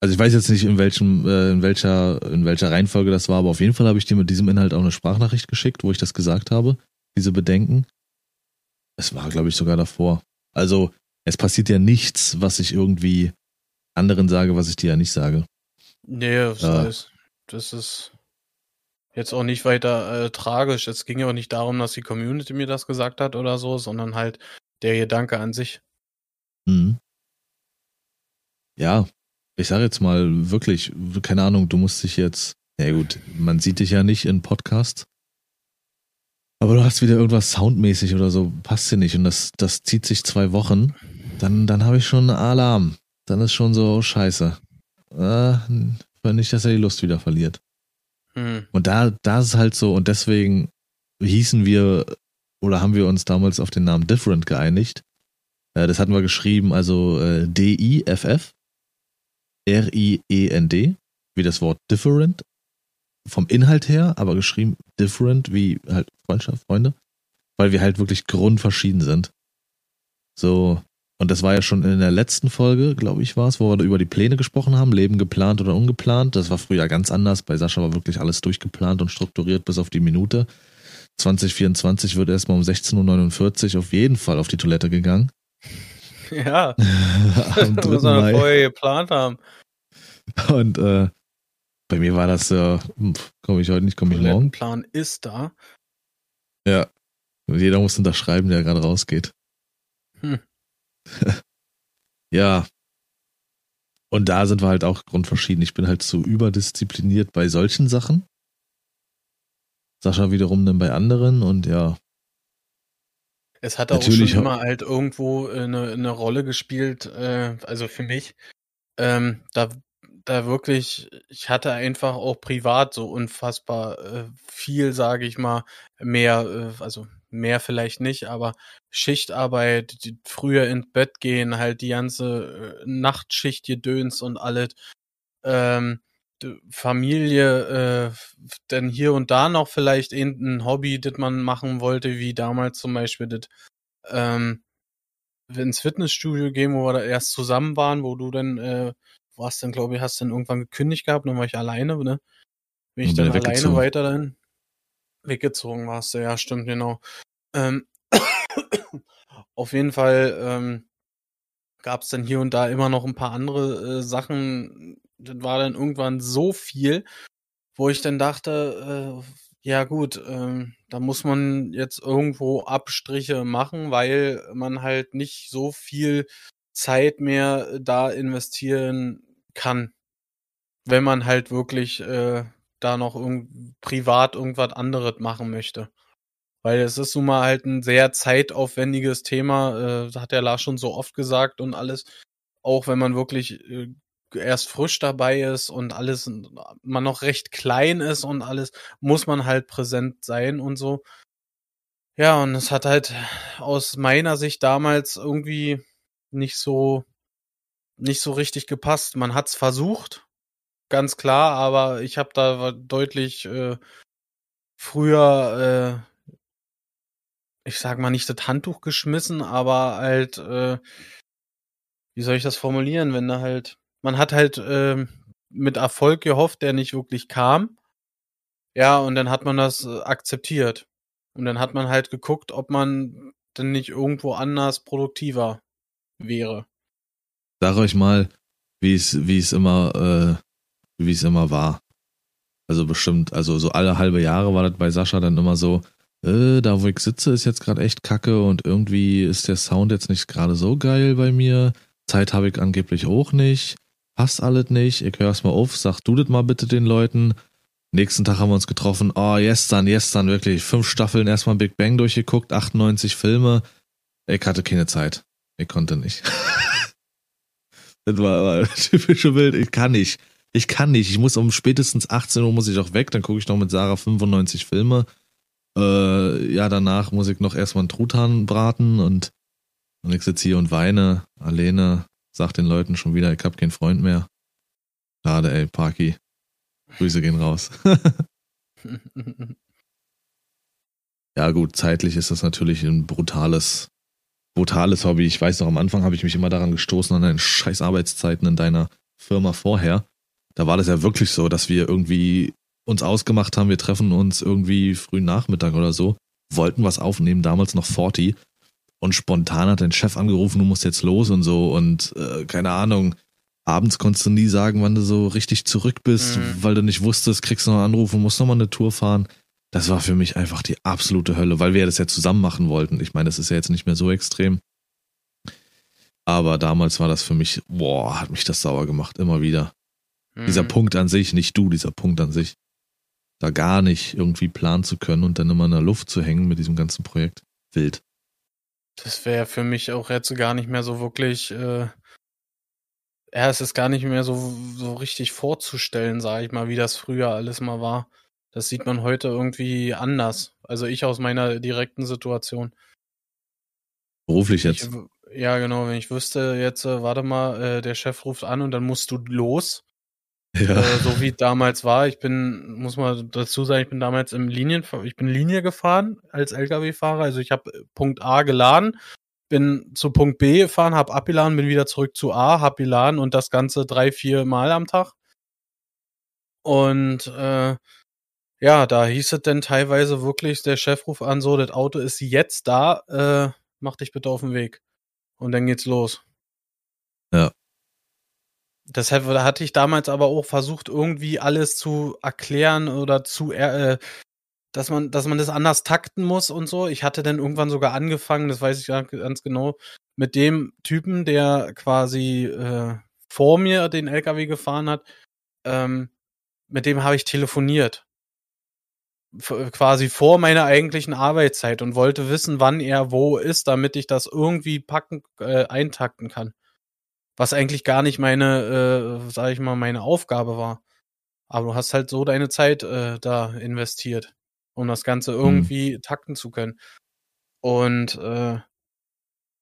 Also ich weiß jetzt nicht, in welchem, äh, in welcher, in welcher Reihenfolge das war, aber auf jeden Fall habe ich dir mit diesem Inhalt auch eine Sprachnachricht geschickt, wo ich das gesagt habe, diese Bedenken. Es war, glaube ich, sogar davor. Also es passiert ja nichts, was ich irgendwie anderen sage, was ich dir ja nicht sage. Nee, das, äh, ist, das ist jetzt auch nicht weiter äh, tragisch. Es ging ja auch nicht darum, dass die Community mir das gesagt hat oder so, sondern halt der Gedanke an sich. Mhm. Ja, ich sage jetzt mal wirklich, keine Ahnung, du musst dich jetzt, ja gut, man sieht dich ja nicht in Podcasts, aber du hast wieder irgendwas soundmäßig oder so, passt dir nicht und das, das zieht sich zwei Wochen, dann, dann habe ich schon Alarm. Dann ist schon so scheiße. Äh, nicht, dass er die Lust wieder verliert. Mhm. Und da, da ist halt so, und deswegen hießen wir oder haben wir uns damals auf den Namen Different geeinigt, das hatten wir geschrieben, also äh, D-I-F-F. R-I-E-N-D, wie das Wort different. Vom Inhalt her, aber geschrieben different, wie halt Freundschaft, Freunde. Weil wir halt wirklich grundverschieden sind. So, und das war ja schon in der letzten Folge, glaube ich, war es, wo wir über die Pläne gesprochen haben, Leben geplant oder ungeplant. Das war früher ganz anders. Bei Sascha war wirklich alles durchgeplant und strukturiert bis auf die Minute. 2024 wird erstmal um 16.49 Uhr auf jeden Fall auf die Toilette gegangen. [laughs] Ja, [laughs] am 3. muss man vorher geplant haben. Und äh, bei mir war das, äh, komme ich heute nicht, komme ich morgen. Plan ist da. Ja, jeder muss unterschreiben, der gerade rausgeht. Hm. [laughs] ja. Und da sind wir halt auch grundverschieden. Ich bin halt zu überdiszipliniert bei solchen Sachen. Sascha wiederum dann bei anderen und ja. Es hat auch schon immer halt irgendwo eine, eine Rolle gespielt, äh, also für mich, ähm, da, da wirklich, ich hatte einfach auch privat so unfassbar äh, viel, sage ich mal, mehr, äh, also mehr vielleicht nicht, aber Schichtarbeit, die früher ins Bett gehen, halt die ganze äh, Nachtschicht gedöns und alles. Ähm, Familie, äh, denn hier und da noch vielleicht irgendein Hobby, das man machen wollte, wie damals zum Beispiel das ähm, ins Fitnessstudio gehen, wo wir da erst zusammen waren, wo du dann äh, warst dann, glaube ich, hast dann irgendwann gekündigt gehabt, dann war ich alleine, ne? Bin ich dann alleine weiter dann weggezogen warst du, ja, stimmt, genau. Ähm, [coughs] auf jeden Fall ähm, gab es dann hier und da immer noch ein paar andere äh, Sachen. Das war dann irgendwann so viel, wo ich dann dachte, äh, ja gut, äh, da muss man jetzt irgendwo Abstriche machen, weil man halt nicht so viel Zeit mehr da investieren kann, wenn man halt wirklich äh, da noch irg privat irgendwas anderes machen möchte. Weil es ist nun mal halt ein sehr zeitaufwendiges Thema, äh, hat der Lars schon so oft gesagt und alles. Auch wenn man wirklich äh, erst frisch dabei ist und alles, man noch recht klein ist und alles, muss man halt präsent sein und so. Ja, und es hat halt aus meiner Sicht damals irgendwie nicht so, nicht so richtig gepasst. Man hat's versucht, ganz klar, aber ich habe da deutlich äh, früher äh, ich sag mal, nicht das Handtuch geschmissen, aber halt, äh, wie soll ich das formulieren, wenn da halt, man hat halt äh, mit Erfolg gehofft, der nicht wirklich kam. Ja, und dann hat man das äh, akzeptiert. Und dann hat man halt geguckt, ob man denn nicht irgendwo anders produktiver wäre. Sag euch mal, wie es, wie es immer, äh, wie es immer war. Also bestimmt, also so alle halbe Jahre war das bei Sascha dann immer so, äh, da wo ich sitze, ist jetzt gerade echt kacke und irgendwie ist der Sound jetzt nicht gerade so geil bei mir. Zeit habe ich angeblich auch nicht. Passt alles nicht. Ich hör's mal auf, sag du das mal bitte den Leuten. Nächsten Tag haben wir uns getroffen. Oh, gestern, gestern, wirklich. Fünf Staffeln, erstmal Big Bang durchgeguckt, 98 Filme. Ich hatte keine Zeit. Ich konnte nicht. [laughs] das war, war [laughs] typische Bild. Ich kann nicht. Ich kann nicht. Ich muss um spätestens 18 Uhr muss ich auch weg. Dann gucke ich noch mit Sarah 95 Filme. Äh, ja, danach muss ich noch erstmal einen Truthahn braten und, und ich sitze hier und weine alleine, sag den Leuten schon wieder, ich hab keinen Freund mehr. Schade, ey, Parky. Grüße gehen raus. [laughs] ja, gut, zeitlich ist das natürlich ein brutales, brutales Hobby. Ich weiß noch, am Anfang habe ich mich immer daran gestoßen, an deinen scheiß Arbeitszeiten in deiner Firma vorher. Da war das ja wirklich so, dass wir irgendwie uns ausgemacht haben, wir treffen uns irgendwie frühen Nachmittag oder so, wollten was aufnehmen, damals noch 40 und spontan hat dein Chef angerufen, du musst jetzt los und so und äh, keine Ahnung, abends konntest du nie sagen, wann du so richtig zurück bist, mhm. weil du nicht wusstest, kriegst du noch einen Anruf und musst nochmal eine Tour fahren. Das war für mich einfach die absolute Hölle, weil wir ja das ja zusammen machen wollten. Ich meine, das ist ja jetzt nicht mehr so extrem. Aber damals war das für mich, boah, hat mich das sauer gemacht, immer wieder. Mhm. Dieser Punkt an sich, nicht du, dieser Punkt an sich da gar nicht irgendwie planen zu können und dann immer in der Luft zu hängen mit diesem ganzen Projekt. Wild. Das wäre für mich auch jetzt gar nicht mehr so wirklich, äh, ja, es ist gar nicht mehr so, so richtig vorzustellen, sage ich mal, wie das früher alles mal war. Das sieht man heute irgendwie anders. Also ich aus meiner direkten Situation. Beruflich jetzt. Ja, genau, wenn ich wüsste, jetzt, äh, warte mal, äh, der Chef ruft an und dann musst du los. Ja. Äh, so wie damals war. Ich bin, muss mal dazu sagen, ich bin damals im Linien, ich bin Linie gefahren als LKW-Fahrer. Also ich habe äh, Punkt A geladen, bin zu Punkt B gefahren, habe abgeladen, bin wieder zurück zu A, hab geladen und das Ganze drei, vier Mal am Tag. Und äh, ja, da hieß es denn teilweise wirklich, der Chef ruft an, so, das Auto ist jetzt da, äh, mach dich bitte auf den Weg. Und dann geht's los. Ja. Deshalb hatte ich damals aber auch versucht, irgendwie alles zu erklären oder zu, äh, dass man, dass man das anders takten muss und so. Ich hatte dann irgendwann sogar angefangen, das weiß ich ganz genau, mit dem Typen, der quasi äh, vor mir den LKW gefahren hat, ähm, mit dem habe ich telefoniert. F quasi vor meiner eigentlichen Arbeitszeit und wollte wissen, wann er wo ist, damit ich das irgendwie packen, äh, eintakten kann was eigentlich gar nicht meine, äh, sag ich mal, meine Aufgabe war. Aber du hast halt so deine Zeit äh, da investiert, um das Ganze mhm. irgendwie mhm. takten zu können. Und äh,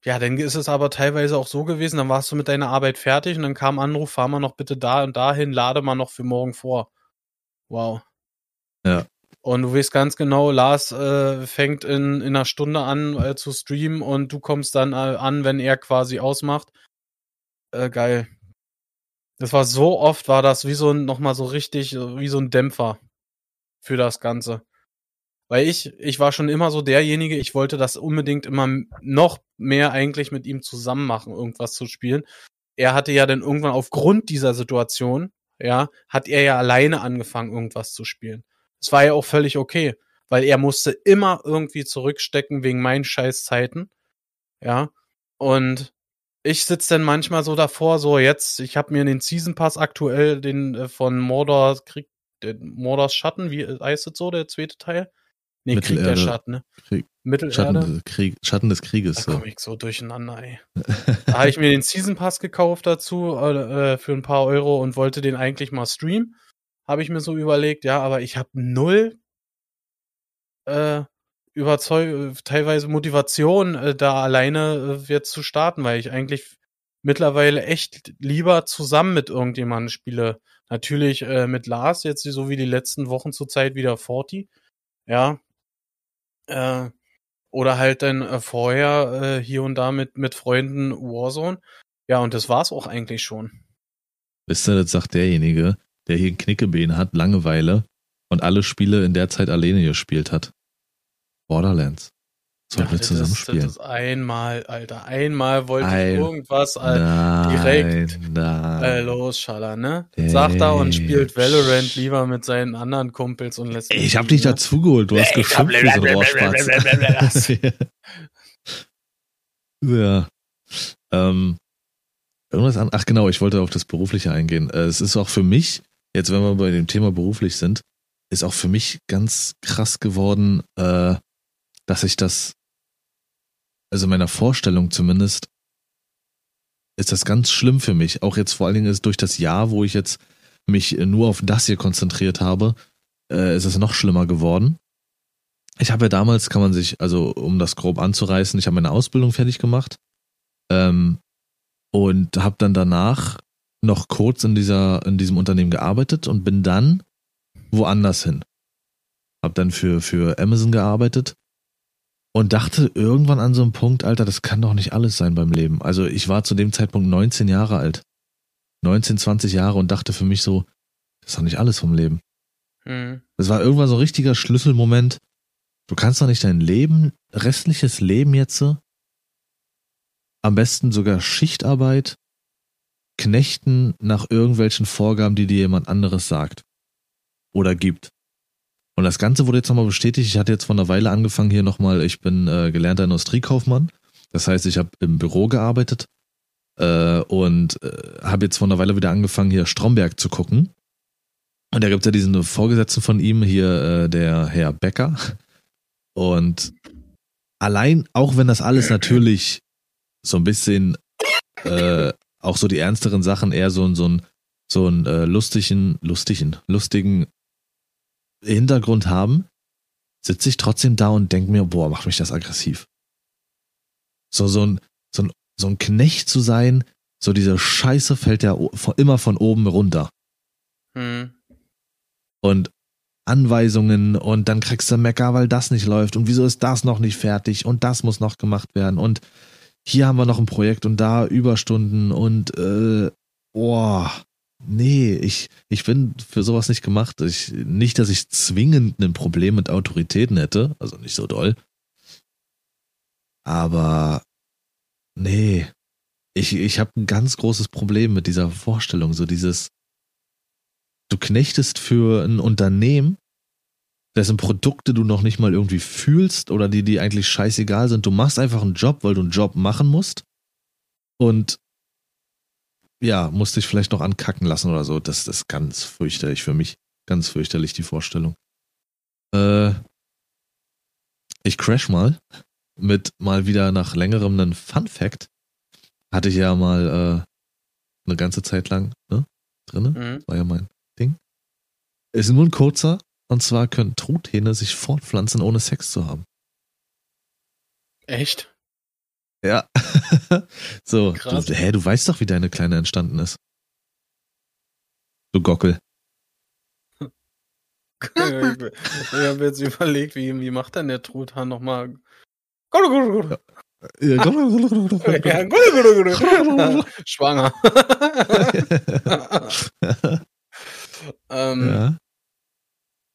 ja, dann ist es aber teilweise auch so gewesen, dann warst du mit deiner Arbeit fertig und dann kam Anruf, fahr mal noch bitte da und dahin, lade mal noch für morgen vor. Wow. Ja. Und du weißt ganz genau, Lars äh, fängt in, in einer Stunde an äh, zu streamen und du kommst dann äh, an, wenn er quasi ausmacht äh, geil. Das war so oft, war das wie so ein, nochmal so richtig, wie so ein Dämpfer für das Ganze. Weil ich, ich war schon immer so derjenige, ich wollte das unbedingt immer noch mehr eigentlich mit ihm zusammen machen, irgendwas zu spielen. Er hatte ja dann irgendwann aufgrund dieser Situation, ja, hat er ja alleine angefangen, irgendwas zu spielen. Das war ja auch völlig okay, weil er musste immer irgendwie zurückstecken wegen meinen Scheißzeiten, ja. Und ich sitze dann manchmal so davor, so jetzt, ich habe mir den Season Pass aktuell, den äh, von Mordor Krieg, den Mordors Schatten, wie heißt es so, der zweite Teil? Nee, Krieg der Schatten, ne? Krieg, Mittelerde. Schatten, Krieg, Schatten des Krieges. Da komme ich so durcheinander, ey. [laughs] da habe ich mir den Season Pass gekauft dazu äh, für ein paar Euro und wollte den eigentlich mal streamen. Habe ich mir so überlegt, ja, aber ich habe null äh, Überzeug teilweise Motivation, äh, da alleine äh, jetzt zu starten, weil ich eigentlich mittlerweile echt lieber zusammen mit irgendjemandem spiele. Natürlich äh, mit Lars, jetzt so wie die letzten Wochen zur Zeit wieder Forti. Ja. Äh, oder halt dann äh, vorher äh, hier und da mit, mit Freunden Warzone. Ja, und das war's auch eigentlich schon. Wisst ihr, das sagt derjenige, der hier ein Knickebeen hat, Langeweile und alle Spiele in der Zeit alleine gespielt hat. Borderlands. Sollen wir zusammen spielen? Das, das einmal, Alter. Einmal wollte Ein, ich irgendwas äh, nein, direkt nein. Äh, losschallern, ne? Sagt er und spielt Valorant lieber mit seinen anderen Kumpels und lässt. Ey, ich hab dich ne? dazugeholt, du hast geschimpft wie so ein Rohrspatz. [laughs] ja. Ähm, irgendwas an. Ach genau, ich wollte auf das Berufliche eingehen. Äh, es ist auch für mich, jetzt wenn wir bei dem Thema beruflich sind, ist auch für mich ganz krass geworden, äh, dass ich das, also meiner Vorstellung zumindest, ist das ganz schlimm für mich. Auch jetzt vor allen Dingen ist durch das Jahr, wo ich jetzt mich nur auf das hier konzentriert habe, äh, ist es noch schlimmer geworden. Ich habe ja damals, kann man sich, also um das grob anzureißen, ich habe meine Ausbildung fertig gemacht ähm, und habe dann danach noch kurz in dieser in diesem Unternehmen gearbeitet und bin dann woanders hin. Hab dann für für Amazon gearbeitet und dachte irgendwann an so einem Punkt, Alter, das kann doch nicht alles sein beim Leben. Also ich war zu dem Zeitpunkt 19 Jahre alt. 19, 20 Jahre und dachte für mich so, das ist doch nicht alles vom Leben. Mhm. Das war irgendwann so ein richtiger Schlüsselmoment. Du kannst doch nicht dein Leben, restliches Leben jetzt so, am besten sogar Schichtarbeit, knechten nach irgendwelchen Vorgaben, die dir jemand anderes sagt oder gibt. Und das Ganze wurde jetzt nochmal bestätigt. Ich hatte jetzt vor einer Weile angefangen hier nochmal, ich bin äh, gelernter Industriekaufmann. Das heißt, ich habe im Büro gearbeitet äh, und äh, habe jetzt vor einer Weile wieder angefangen, hier Stromberg zu gucken. Und da gibt es ja diesen Vorgesetzten von ihm, hier äh, der Herr Becker. Und allein, auch wenn das alles natürlich so ein bisschen, äh, auch so die ernsteren Sachen eher so, so ein, so einen äh, lustigen, lustigen, lustigen Hintergrund haben, sitze ich trotzdem da und denke mir, boah, macht mich das aggressiv. So, so ein, so ein, so ein Knecht zu sein, so diese Scheiße fällt ja immer von oben runter. Hm. Und Anweisungen und dann kriegst du Mecker, weil das nicht läuft und wieso ist das noch nicht fertig und das muss noch gemacht werden und hier haben wir noch ein Projekt und da Überstunden und äh, boah, nee, ich, ich bin für sowas nicht gemacht. Ich, nicht, dass ich zwingend ein Problem mit Autoritäten hätte, also nicht so doll. Aber nee, ich, ich habe ein ganz großes Problem mit dieser Vorstellung, so dieses, du knechtest für ein Unternehmen, dessen Produkte du noch nicht mal irgendwie fühlst oder die, die eigentlich scheißegal sind. Du machst einfach einen Job, weil du einen Job machen musst. Und ja, musst dich vielleicht noch ankacken lassen oder so. Das, das ist ganz fürchterlich für mich. Ganz fürchterlich, die Vorstellung. Äh, ich crash mal mit mal wieder nach längerem einen Fun Fact. Hatte ich ja mal äh, eine ganze Zeit lang ne, drin. Mhm. War ja mein Ding. Ist nur ein kurzer. Und zwar können Truthähne sich fortpflanzen, ohne Sex zu haben. Echt? Ja. [laughs] so, Krass. Du, hä, du weißt doch, wie deine Kleine entstanden ist. Du Gockel. [laughs] ich habe jetzt überlegt, wie, wie macht denn der Truthahn nochmal? Schwanger. ähm, ja.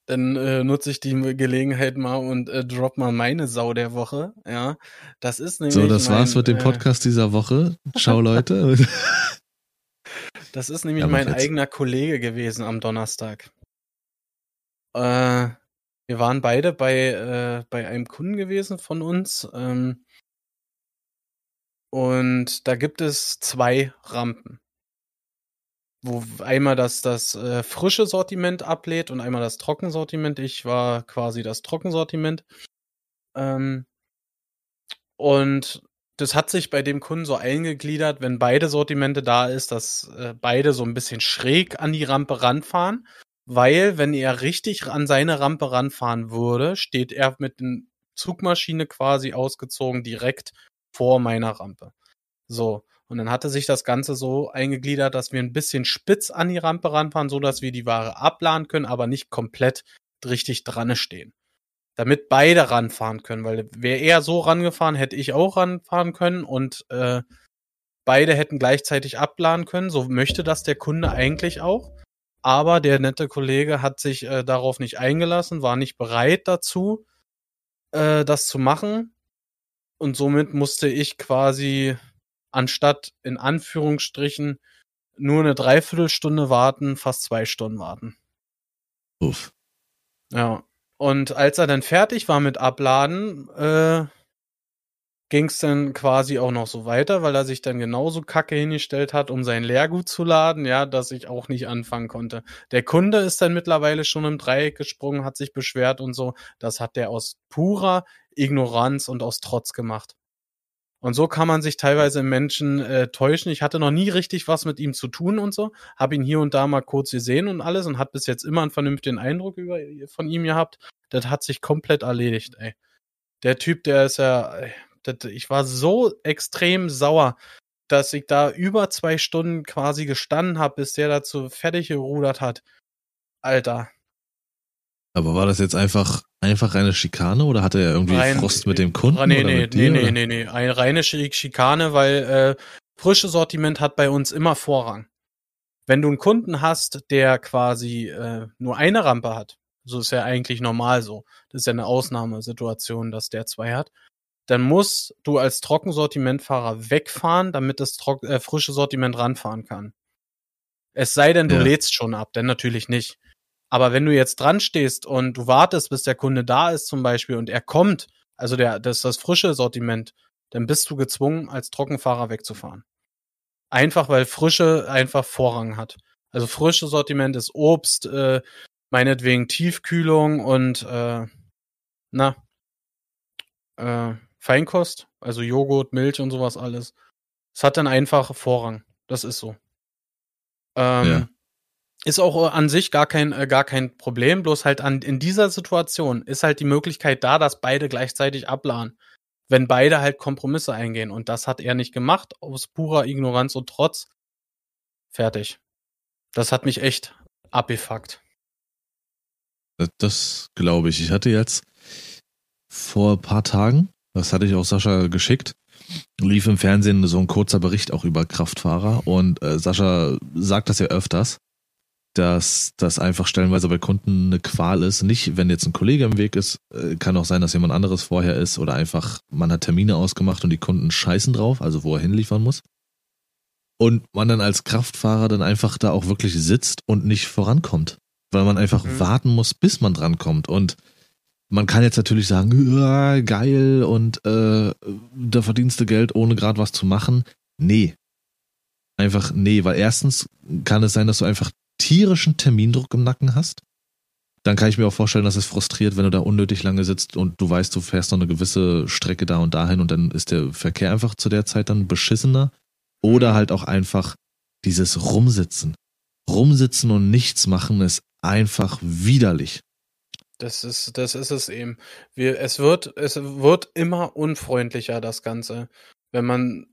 Dann äh, nutze ich die Gelegenheit mal und äh, drop mal meine Sau der Woche. Ja, das ist nämlich. So, das mein, war's mit dem äh, Podcast äh, dieser Woche. Ciao, [laughs] Leute. das ist nämlich ja, mein jetzt. eigener Kollege gewesen am Donnerstag. Äh, wir waren beide bei, äh, bei einem Kunden gewesen von uns. Ähm, und da gibt es zwei Rampen wo einmal das, das äh, frische Sortiment ablädt und einmal das Trockensortiment. Ich war quasi das Trockensortiment. Ähm, und das hat sich bei dem Kunden so eingegliedert, wenn beide Sortimente da ist, dass äh, beide so ein bisschen schräg an die Rampe ranfahren. Weil, wenn er richtig an seine Rampe ranfahren würde, steht er mit der Zugmaschine quasi ausgezogen direkt vor meiner Rampe. So. Und dann hatte sich das Ganze so eingegliedert, dass wir ein bisschen spitz an die Rampe ranfahren, so dass wir die Ware abladen können, aber nicht komplett richtig dran stehen. Damit beide ranfahren können, weil wäre er so rangefahren, hätte ich auch ranfahren können und äh, beide hätten gleichzeitig abladen können. So möchte das der Kunde eigentlich auch. Aber der nette Kollege hat sich äh, darauf nicht eingelassen, war nicht bereit dazu, äh, das zu machen. Und somit musste ich quasi anstatt in Anführungsstrichen nur eine Dreiviertelstunde warten, fast zwei Stunden warten. Uff. Ja. Und als er dann fertig war mit Abladen, äh, ging es dann quasi auch noch so weiter, weil er sich dann genauso kacke hingestellt hat, um sein Leergut zu laden, ja, dass ich auch nicht anfangen konnte. Der Kunde ist dann mittlerweile schon im Dreieck gesprungen, hat sich beschwert und so. Das hat der aus purer Ignoranz und aus Trotz gemacht. Und so kann man sich teilweise im Menschen äh, täuschen. Ich hatte noch nie richtig was mit ihm zu tun und so, habe ihn hier und da mal kurz gesehen und alles und hat bis jetzt immer einen vernünftigen Eindruck über, von ihm gehabt. Das hat sich komplett erledigt, ey. Der Typ, der ist ja, das, ich war so extrem sauer, dass ich da über zwei Stunden quasi gestanden habe, bis der dazu fertig gerudert hat. Alter, aber war das jetzt einfach, einfach eine Schikane oder hatte er irgendwie Rein, Frost mit dem Kunden? Nee, oder nee, mit nee, nee, nee, nee. Eine reine Schikane, weil äh, frisches Sortiment hat bei uns immer Vorrang. Wenn du einen Kunden hast, der quasi äh, nur eine Rampe hat, so ist ja eigentlich normal so, das ist ja eine Ausnahmesituation, dass der zwei hat, dann musst du als Trockensortimentfahrer wegfahren, damit das Trock äh, frische Sortiment ranfahren kann. Es sei denn, du ja. lädst schon ab, denn natürlich nicht. Aber wenn du jetzt dran stehst und du wartest, bis der Kunde da ist zum Beispiel und er kommt, also der, das ist das frische Sortiment, dann bist du gezwungen, als Trockenfahrer wegzufahren. Einfach weil Frische einfach Vorrang hat. Also frische Sortiment ist Obst, äh, meinetwegen Tiefkühlung und äh, na, äh, Feinkost, also Joghurt, Milch und sowas alles. Es hat dann einfach Vorrang. Das ist so. Ähm, ja. Ist auch äh, an sich gar kein, äh, gar kein Problem, bloß halt an, in dieser Situation ist halt die Möglichkeit da, dass beide gleichzeitig abladen. wenn beide halt Kompromisse eingehen. Und das hat er nicht gemacht, aus purer Ignoranz und Trotz. Fertig. Das hat mich echt abgefuckt. Das glaube ich. Ich hatte jetzt vor ein paar Tagen, das hatte ich auch Sascha geschickt, lief im Fernsehen so ein kurzer Bericht auch über Kraftfahrer und äh, Sascha sagt das ja öfters, dass das einfach stellenweise bei Kunden eine Qual ist. Nicht, wenn jetzt ein Kollege im Weg ist, äh, kann auch sein, dass jemand anderes vorher ist oder einfach man hat Termine ausgemacht und die Kunden scheißen drauf, also wo er hinliefern muss. Und man dann als Kraftfahrer dann einfach da auch wirklich sitzt und nicht vorankommt, weil man einfach mhm. warten muss, bis man drankommt. Und man kann jetzt natürlich sagen, geil und äh, da verdienst du Geld, ohne gerade was zu machen. Nee. Einfach nee, weil erstens kann es sein, dass du einfach tierischen Termindruck im Nacken hast, dann kann ich mir auch vorstellen, dass es frustriert, wenn du da unnötig lange sitzt und du weißt, du fährst noch eine gewisse Strecke da und dahin und dann ist der Verkehr einfach zu der Zeit dann beschissener. Oder halt auch einfach dieses Rumsitzen. Rumsitzen und nichts machen ist einfach widerlich. Das ist, das ist es eben. Wir, es wird, es wird immer unfreundlicher, das Ganze. Wenn man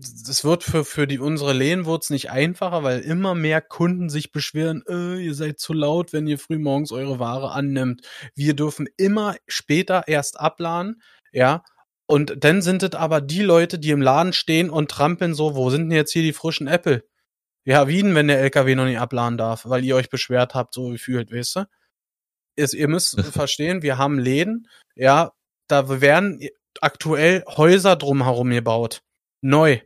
es wird für, für die, unsere Lehen wird's nicht einfacher, weil immer mehr Kunden sich beschweren, äh, ihr seid zu laut, wenn ihr frühmorgens eure Ware annimmt. Wir dürfen immer später erst abladen, ja. Und dann sind es aber die Leute, die im Laden stehen und trampeln so, wo sind denn jetzt hier die frischen Äpfel? Ja, wie denn, wenn der LKW noch nicht abladen darf, weil ihr euch beschwert habt, so gefühlt, weißt du? Ist, ihr müsst [laughs] verstehen, wir haben Läden, ja, da werden aktuell Häuser drumherum gebaut. Neu.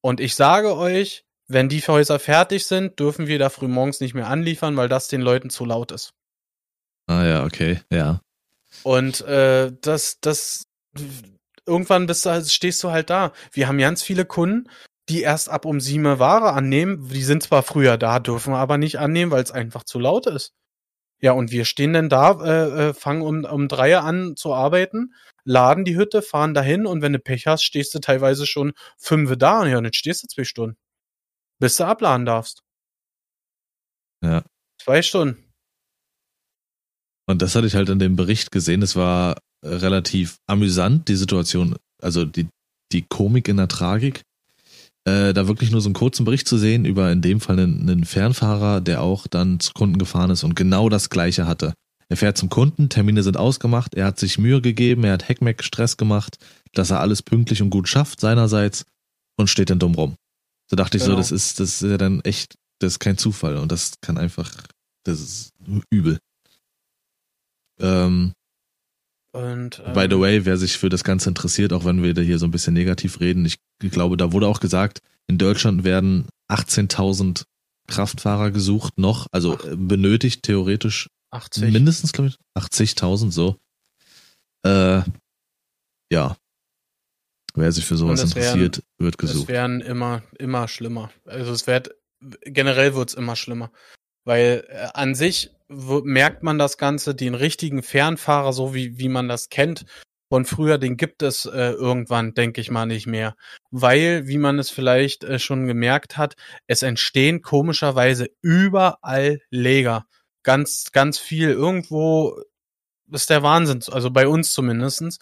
Und ich sage euch, wenn die Häuser fertig sind, dürfen wir da früh morgens nicht mehr anliefern, weil das den Leuten zu laut ist. Ah ja, okay, ja. Und äh, das, das, irgendwann bist du, stehst du halt da. Wir haben ganz viele Kunden, die erst ab um sieben Ware annehmen. Die sind zwar früher da, dürfen aber nicht annehmen, weil es einfach zu laut ist. Ja, und wir stehen dann da, äh, äh, fangen um, um drei an zu arbeiten laden die Hütte, fahren dahin und wenn du Pech hast, stehst du teilweise schon fünf da und ja, und jetzt stehst du zwei Stunden. Bis du abladen darfst. Ja. Zwei Stunden. Und das hatte ich halt in dem Bericht gesehen. Es war relativ amüsant, die Situation, also die, die Komik in der Tragik. Äh, da wirklich nur so einen kurzen Bericht zu sehen über in dem Fall einen, einen Fernfahrer, der auch dann zu Kunden gefahren ist und genau das gleiche hatte. Er fährt zum Kunden, Termine sind ausgemacht, er hat sich Mühe gegeben, er hat Heckmeck Stress gemacht, dass er alles pünktlich und gut schafft seinerseits und steht dann dumm rum. So dachte ich genau. so, das ist, das ist ja dann echt, das ist kein Zufall und das kann einfach, das ist übel. Ähm, und, ähm, by the ähm, way, wer sich für das Ganze interessiert, auch wenn wir da hier so ein bisschen negativ reden, ich glaube, da wurde auch gesagt, in Deutschland werden 18.000 Kraftfahrer gesucht noch, also Ach. benötigt theoretisch 80. Mindestens, glaube ich, 80.000 so. Äh, ja. Wer sich für sowas interessiert, werden, wird gesucht. Es werden immer, immer schlimmer. Also es wird, generell wird es immer schlimmer. Weil äh, an sich merkt man das Ganze, den richtigen Fernfahrer, so wie, wie man das kennt, von früher, den gibt es äh, irgendwann, denke ich mal, nicht mehr. Weil, wie man es vielleicht äh, schon gemerkt hat, es entstehen komischerweise überall Leger ganz, ganz viel. Irgendwo ist der Wahnsinn, also bei uns zumindestens.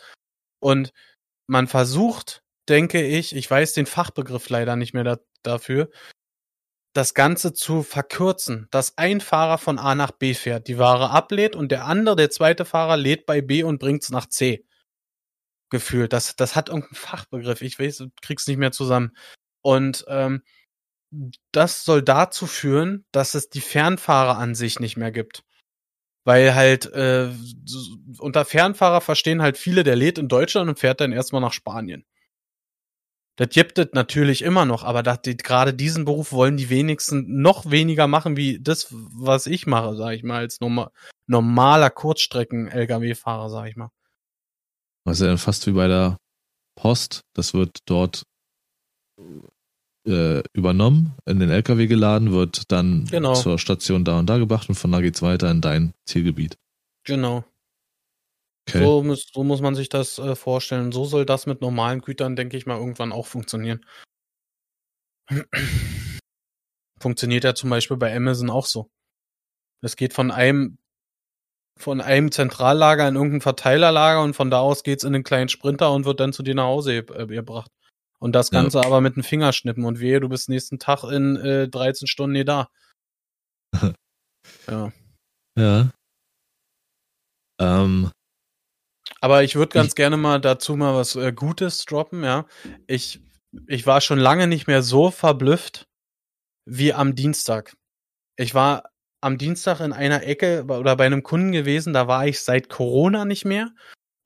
Und man versucht, denke ich, ich weiß den Fachbegriff leider nicht mehr da, dafür, das Ganze zu verkürzen, dass ein Fahrer von A nach B fährt, die Ware ablädt und der andere, der zweite Fahrer, lädt bei B und bringt es nach C. Gefühlt. Das, das hat irgendeinen Fachbegriff. Ich weiß, du kriegst nicht mehr zusammen. Und ähm, das soll dazu führen, dass es die Fernfahrer an sich nicht mehr gibt. Weil halt äh, unter Fernfahrer verstehen halt viele, der lädt in Deutschland und fährt dann erstmal nach Spanien. Das gibt es natürlich immer noch, aber die, gerade diesen Beruf wollen die wenigsten noch weniger machen wie das, was ich mache, sag ich mal, als norma normaler Kurzstrecken-Lkw-Fahrer, sag ich mal. Was ja dann fast wie bei der Post, das wird dort äh, übernommen, in den LKW geladen, wird dann genau. zur Station da und da gebracht und von da geht's weiter in dein Zielgebiet. Genau. Okay. So, muss, so muss man sich das äh, vorstellen. So soll das mit normalen Gütern, denke ich mal, irgendwann auch funktionieren. [clears throat] Funktioniert ja zum Beispiel bei Amazon auch so. Es geht von einem von einem Zentrallager in irgendein Verteilerlager und von da aus geht's in den kleinen Sprinter und wird dann zu dir nach Hause äh, gebracht. Und das Ganze ja. aber mit einem Fingerschnippen und wehe, du bist nächsten Tag in äh, 13 Stunden nie da. [laughs] ja. Ja. Ähm, aber ich würde ganz gerne mal dazu mal was äh, Gutes droppen, ja. Ich, ich war schon lange nicht mehr so verblüfft wie am Dienstag. Ich war am Dienstag in einer Ecke oder bei einem Kunden gewesen, da war ich seit Corona nicht mehr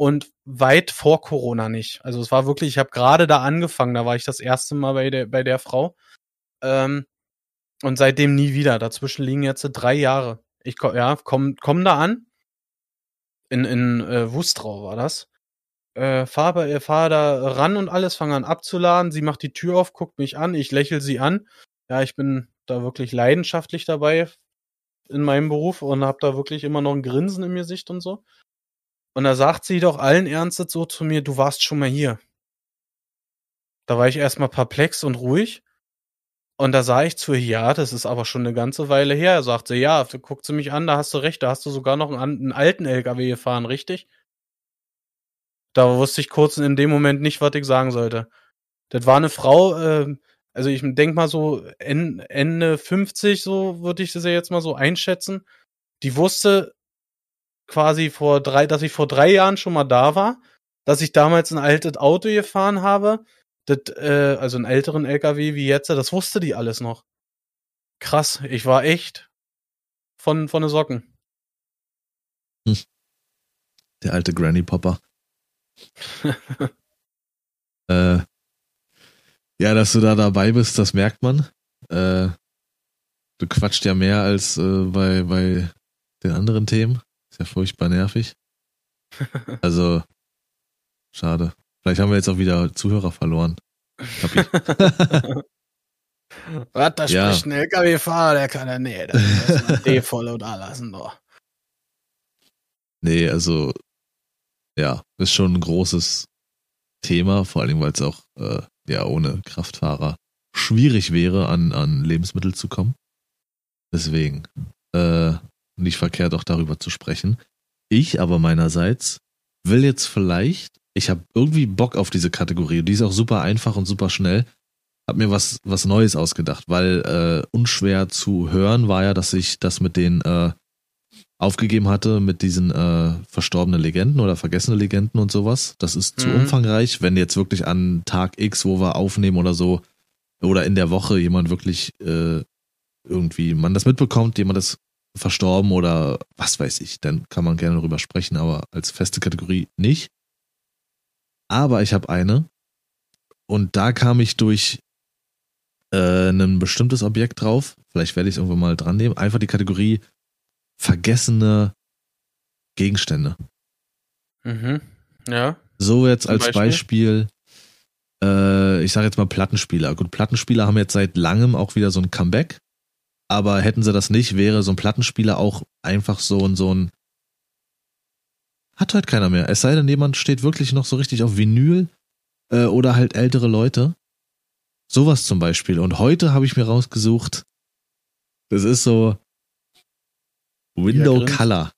und weit vor Corona nicht. Also es war wirklich, ich habe gerade da angefangen, da war ich das erste Mal bei der, bei der Frau. Ähm, und seitdem nie wieder. Dazwischen liegen jetzt drei Jahre. Ich ja, komm, komm da an, in, in äh, Wustrau war das. Äh, fahr, äh, fahr da ran und alles, fange an abzuladen. Sie macht die Tür auf, guckt mich an, ich lächel sie an. Ja, ich bin da wirklich leidenschaftlich dabei in meinem Beruf und habe da wirklich immer noch ein Grinsen im Gesicht und so. Und da sagt sie doch allen Ernstes so zu mir, du warst schon mal hier. Da war ich erstmal perplex und ruhig. Und da sah ich zu ihr, ja, das ist aber schon eine ganze Weile her. Sagt sie, ja, guckt sie mich an, da hast du recht, da hast du sogar noch einen, einen alten LKW gefahren, richtig? Da wusste ich kurz in dem Moment nicht, was ich sagen sollte. Das war eine Frau, äh, also ich denk mal so Ende 50, so würde ich das ja jetzt mal so einschätzen. Die wusste quasi vor drei, dass ich vor drei Jahren schon mal da war, dass ich damals ein altes Auto gefahren habe, das, äh, also einen älteren LKW wie jetzt, das wusste die alles noch. Krass, ich war echt von, von den Socken. Hm. [laughs] Der alte Granny Popper. [laughs] äh, ja, dass du da dabei bist, das merkt man. Äh, du quatscht ja mehr als äh, bei, bei den anderen Themen. Ja furchtbar nervig. Also, schade. Vielleicht haben wir jetzt auch wieder Zuhörer verloren. [laughs] Was, da ja. spricht ein LKW-Fahrer, der kann ja, nee, das ist [laughs] D voll und lassen, doch. Nee, also, ja, ist schon ein großes Thema, vor allem, weil es auch, äh, ja, ohne Kraftfahrer schwierig wäre, an, an Lebensmittel zu kommen. Deswegen, äh, nicht verkehrt auch darüber zu sprechen. Ich aber meinerseits will jetzt vielleicht ich habe irgendwie Bock auf diese Kategorie. Die ist auch super einfach und super schnell. Hab mir was, was Neues ausgedacht, weil äh, unschwer zu hören war ja, dass ich das mit den äh, aufgegeben hatte, mit diesen äh, verstorbenen Legenden oder vergessene Legenden und sowas. Das ist mhm. zu umfangreich, wenn jetzt wirklich an Tag X, wo wir aufnehmen oder so, oder in der Woche jemand wirklich äh, irgendwie, man das mitbekommt, jemand ist verstorben oder was weiß ich, dann kann man gerne darüber sprechen, aber als feste Kategorie nicht. Aber ich habe eine und da kam ich durch äh, ein bestimmtes Objekt drauf. Vielleicht werde ich es irgendwann mal dran nehmen. Einfach die Kategorie vergessene Gegenstände. Mhm. Ja. So jetzt Zum als Beispiel, Beispiel äh, ich sage jetzt mal Plattenspieler. Gut, Plattenspieler haben jetzt seit langem auch wieder so ein Comeback. Aber hätten sie das nicht, wäre so ein Plattenspieler auch einfach so ein, so ein hat halt keiner mehr. Es sei denn, jemand steht wirklich noch so richtig auf Vinyl äh, oder halt ältere Leute. Sowas zum Beispiel. Und heute habe ich mir rausgesucht, das ist so Window Color.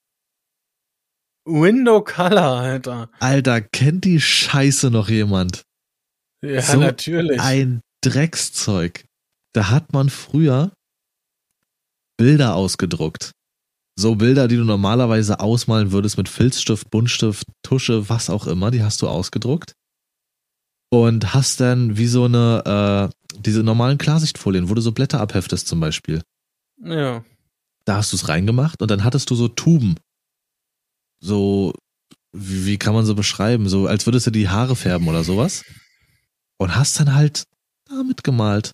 Window Color, Alter. Alter, kennt die Scheiße noch jemand? Ja, so natürlich. Ein Dreckszeug. Da hat man früher Bilder ausgedruckt. So Bilder, die du normalerweise ausmalen würdest mit Filzstift, Buntstift, Tusche, was auch immer, die hast du ausgedruckt. Und hast dann wie so eine, äh, diese normalen Klarsichtfolien, wo du so Blätter abheftest zum Beispiel. Ja. Da hast du es reingemacht und dann hattest du so Tuben. So, wie, wie kann man so beschreiben? So, als würdest du die Haare färben oder sowas. Und hast dann halt damit gemalt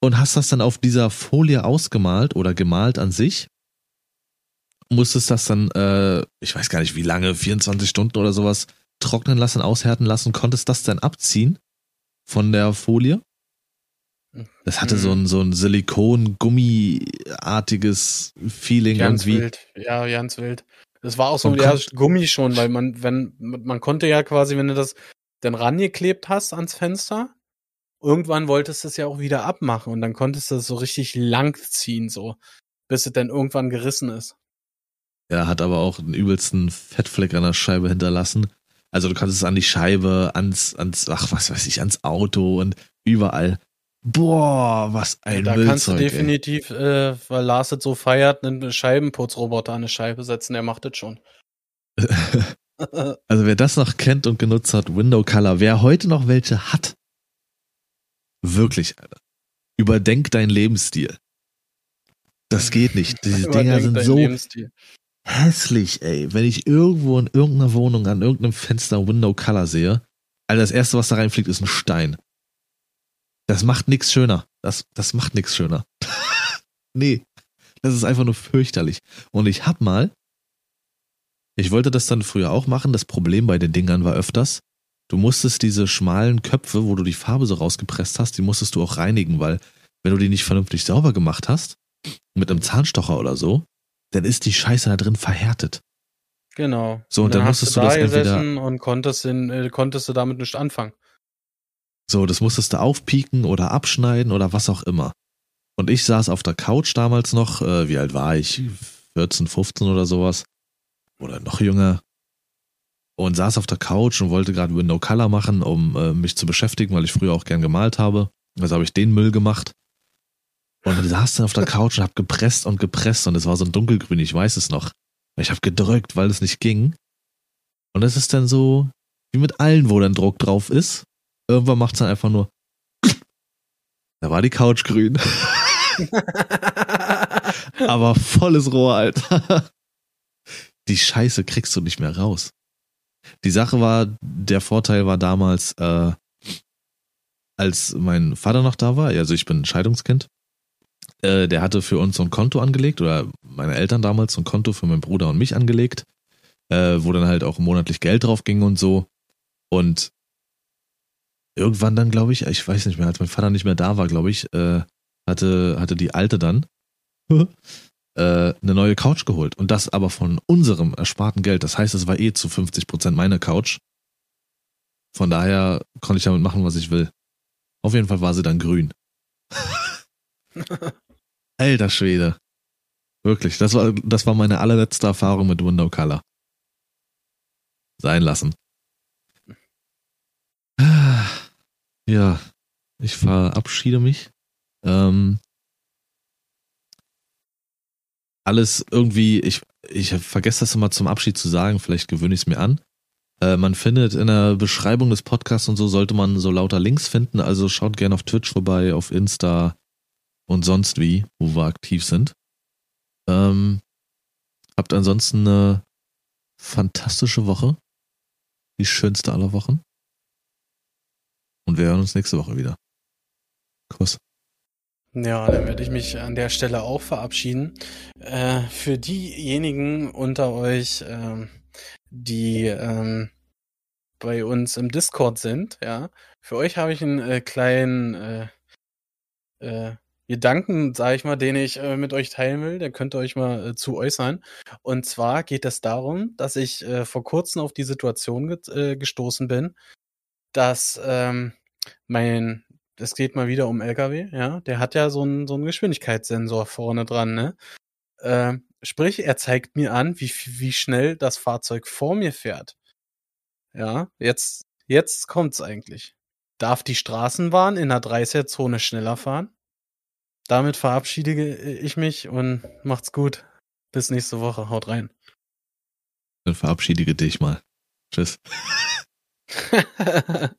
und hast das dann auf dieser Folie ausgemalt oder gemalt an sich. Musstest das dann, äh, ich weiß gar nicht wie lange, 24 Stunden oder sowas, trocknen lassen, aushärten lassen, konntest das dann abziehen von der Folie. Das hatte mhm. so ein, so ein Silikon-Gummi-artiges Feeling ganz irgendwie. Wild. Ja, ganz wild. Das war auch so ein ja, Gummi schon, weil man, wenn, man konnte ja quasi, wenn du das dann rangeklebt hast ans Fenster, irgendwann wolltest du es ja auch wieder abmachen und dann konntest du es so richtig lang ziehen, so, bis es dann irgendwann gerissen ist. Er hat aber auch den übelsten Fettfleck an der Scheibe hinterlassen. Also du konntest es an die Scheibe, ans, ans, ach was weiß ich, ans Auto und überall. Boah, was ein Da Müllzeug, kannst du definitiv, äh, weil Lars es so feiert, einen Scheibenputzroboter an eine Scheibe setzen, der macht das schon. [laughs] Also wer das noch kennt und genutzt hat, Window Color, wer heute noch welche hat, wirklich, Alter, überdenk deinen Lebensstil. Das geht nicht. [laughs] Diese Dinger sind so Lebensstil. hässlich, ey. Wenn ich irgendwo in irgendeiner Wohnung an irgendeinem Fenster Window Color sehe, also das erste, was da reinfliegt, ist ein Stein. Das macht nix schöner. Das, das macht nix schöner. [laughs] nee. Das ist einfach nur fürchterlich. Und ich hab mal, ich wollte das dann früher auch machen. Das Problem bei den Dingern war öfters, du musstest diese schmalen Köpfe, wo du die Farbe so rausgepresst hast, die musstest du auch reinigen, weil wenn du die nicht vernünftig sauber gemacht hast, mit einem Zahnstocher oder so, dann ist die Scheiße da drin verhärtet. Genau. So, und dann hast musstest du da das entweder- und konntest, in, äh, konntest du damit nicht anfangen. So, das musstest du aufpieken oder abschneiden oder was auch immer. Und ich saß auf der Couch damals noch, äh, wie alt war ich? 14, 15 oder sowas. Oder noch jünger. Und saß auf der Couch und wollte gerade Window Color machen, um äh, mich zu beschäftigen, weil ich früher auch gern gemalt habe. Also habe ich den Müll gemacht. Und saß dann auf der Couch und hab gepresst und gepresst und es war so ein dunkelgrün, ich weiß es noch. Ich habe gedrückt, weil es nicht ging. Und es ist dann so, wie mit allen, wo dann Druck drauf ist. Irgendwann macht's dann einfach nur. [sniffs] Da war die Couch grün. [laughs] Aber volles Rohr, Alter. Die Scheiße kriegst du nicht mehr raus. Die Sache war, der Vorteil war damals, äh, als mein Vater noch da war, also ich bin Scheidungskind, äh, der hatte für uns so ein Konto angelegt, oder meine Eltern damals so ein Konto für meinen Bruder und mich angelegt, äh, wo dann halt auch monatlich Geld drauf ging und so. Und irgendwann dann, glaube ich, ich weiß nicht mehr, als mein Vater nicht mehr da war, glaube ich, äh, hatte, hatte die Alte dann [laughs] eine neue Couch geholt. Und das aber von unserem ersparten Geld. Das heißt, es war eh zu 50 Prozent meine Couch. Von daher konnte ich damit machen, was ich will. Auf jeden Fall war sie dann grün. [laughs] Alter Schwede. Wirklich, das war, das war meine allerletzte Erfahrung mit Window Color. Sein lassen. Ja, ich verabschiede mich. Ähm, alles irgendwie, ich, ich vergesse das immer zum Abschied zu sagen, vielleicht gewöhne ich es mir an. Äh, man findet in der Beschreibung des Podcasts und so sollte man so lauter Links finden, also schaut gerne auf Twitch vorbei, auf Insta und sonst wie, wo wir aktiv sind. Ähm, habt ansonsten eine fantastische Woche. Die schönste aller Wochen. Und wir hören uns nächste Woche wieder. Kuss. Ja, dann werde ich mich an der Stelle auch verabschieden. Äh, für diejenigen unter euch, ähm, die ähm, bei uns im Discord sind, ja, für euch habe ich einen äh, kleinen äh, äh, Gedanken, sage ich mal, den ich äh, mit euch teilen will. Der könnt ihr euch mal äh, zu äußern. Und zwar geht es darum, dass ich äh, vor kurzem auf die Situation ge äh, gestoßen bin, dass ähm, mein es geht mal wieder um LKW, ja, der hat ja so einen so einen Geschwindigkeitssensor vorne dran, ne? Ähm, sprich, er zeigt mir an, wie wie schnell das Fahrzeug vor mir fährt. Ja, jetzt jetzt kommt's eigentlich. Darf die Straßenbahn in der 30er-Zone schneller fahren? Damit verabschiede ich mich und macht's gut. Bis nächste Woche. Haut rein. Dann verabschiede dich mal. Tschüss. [laughs]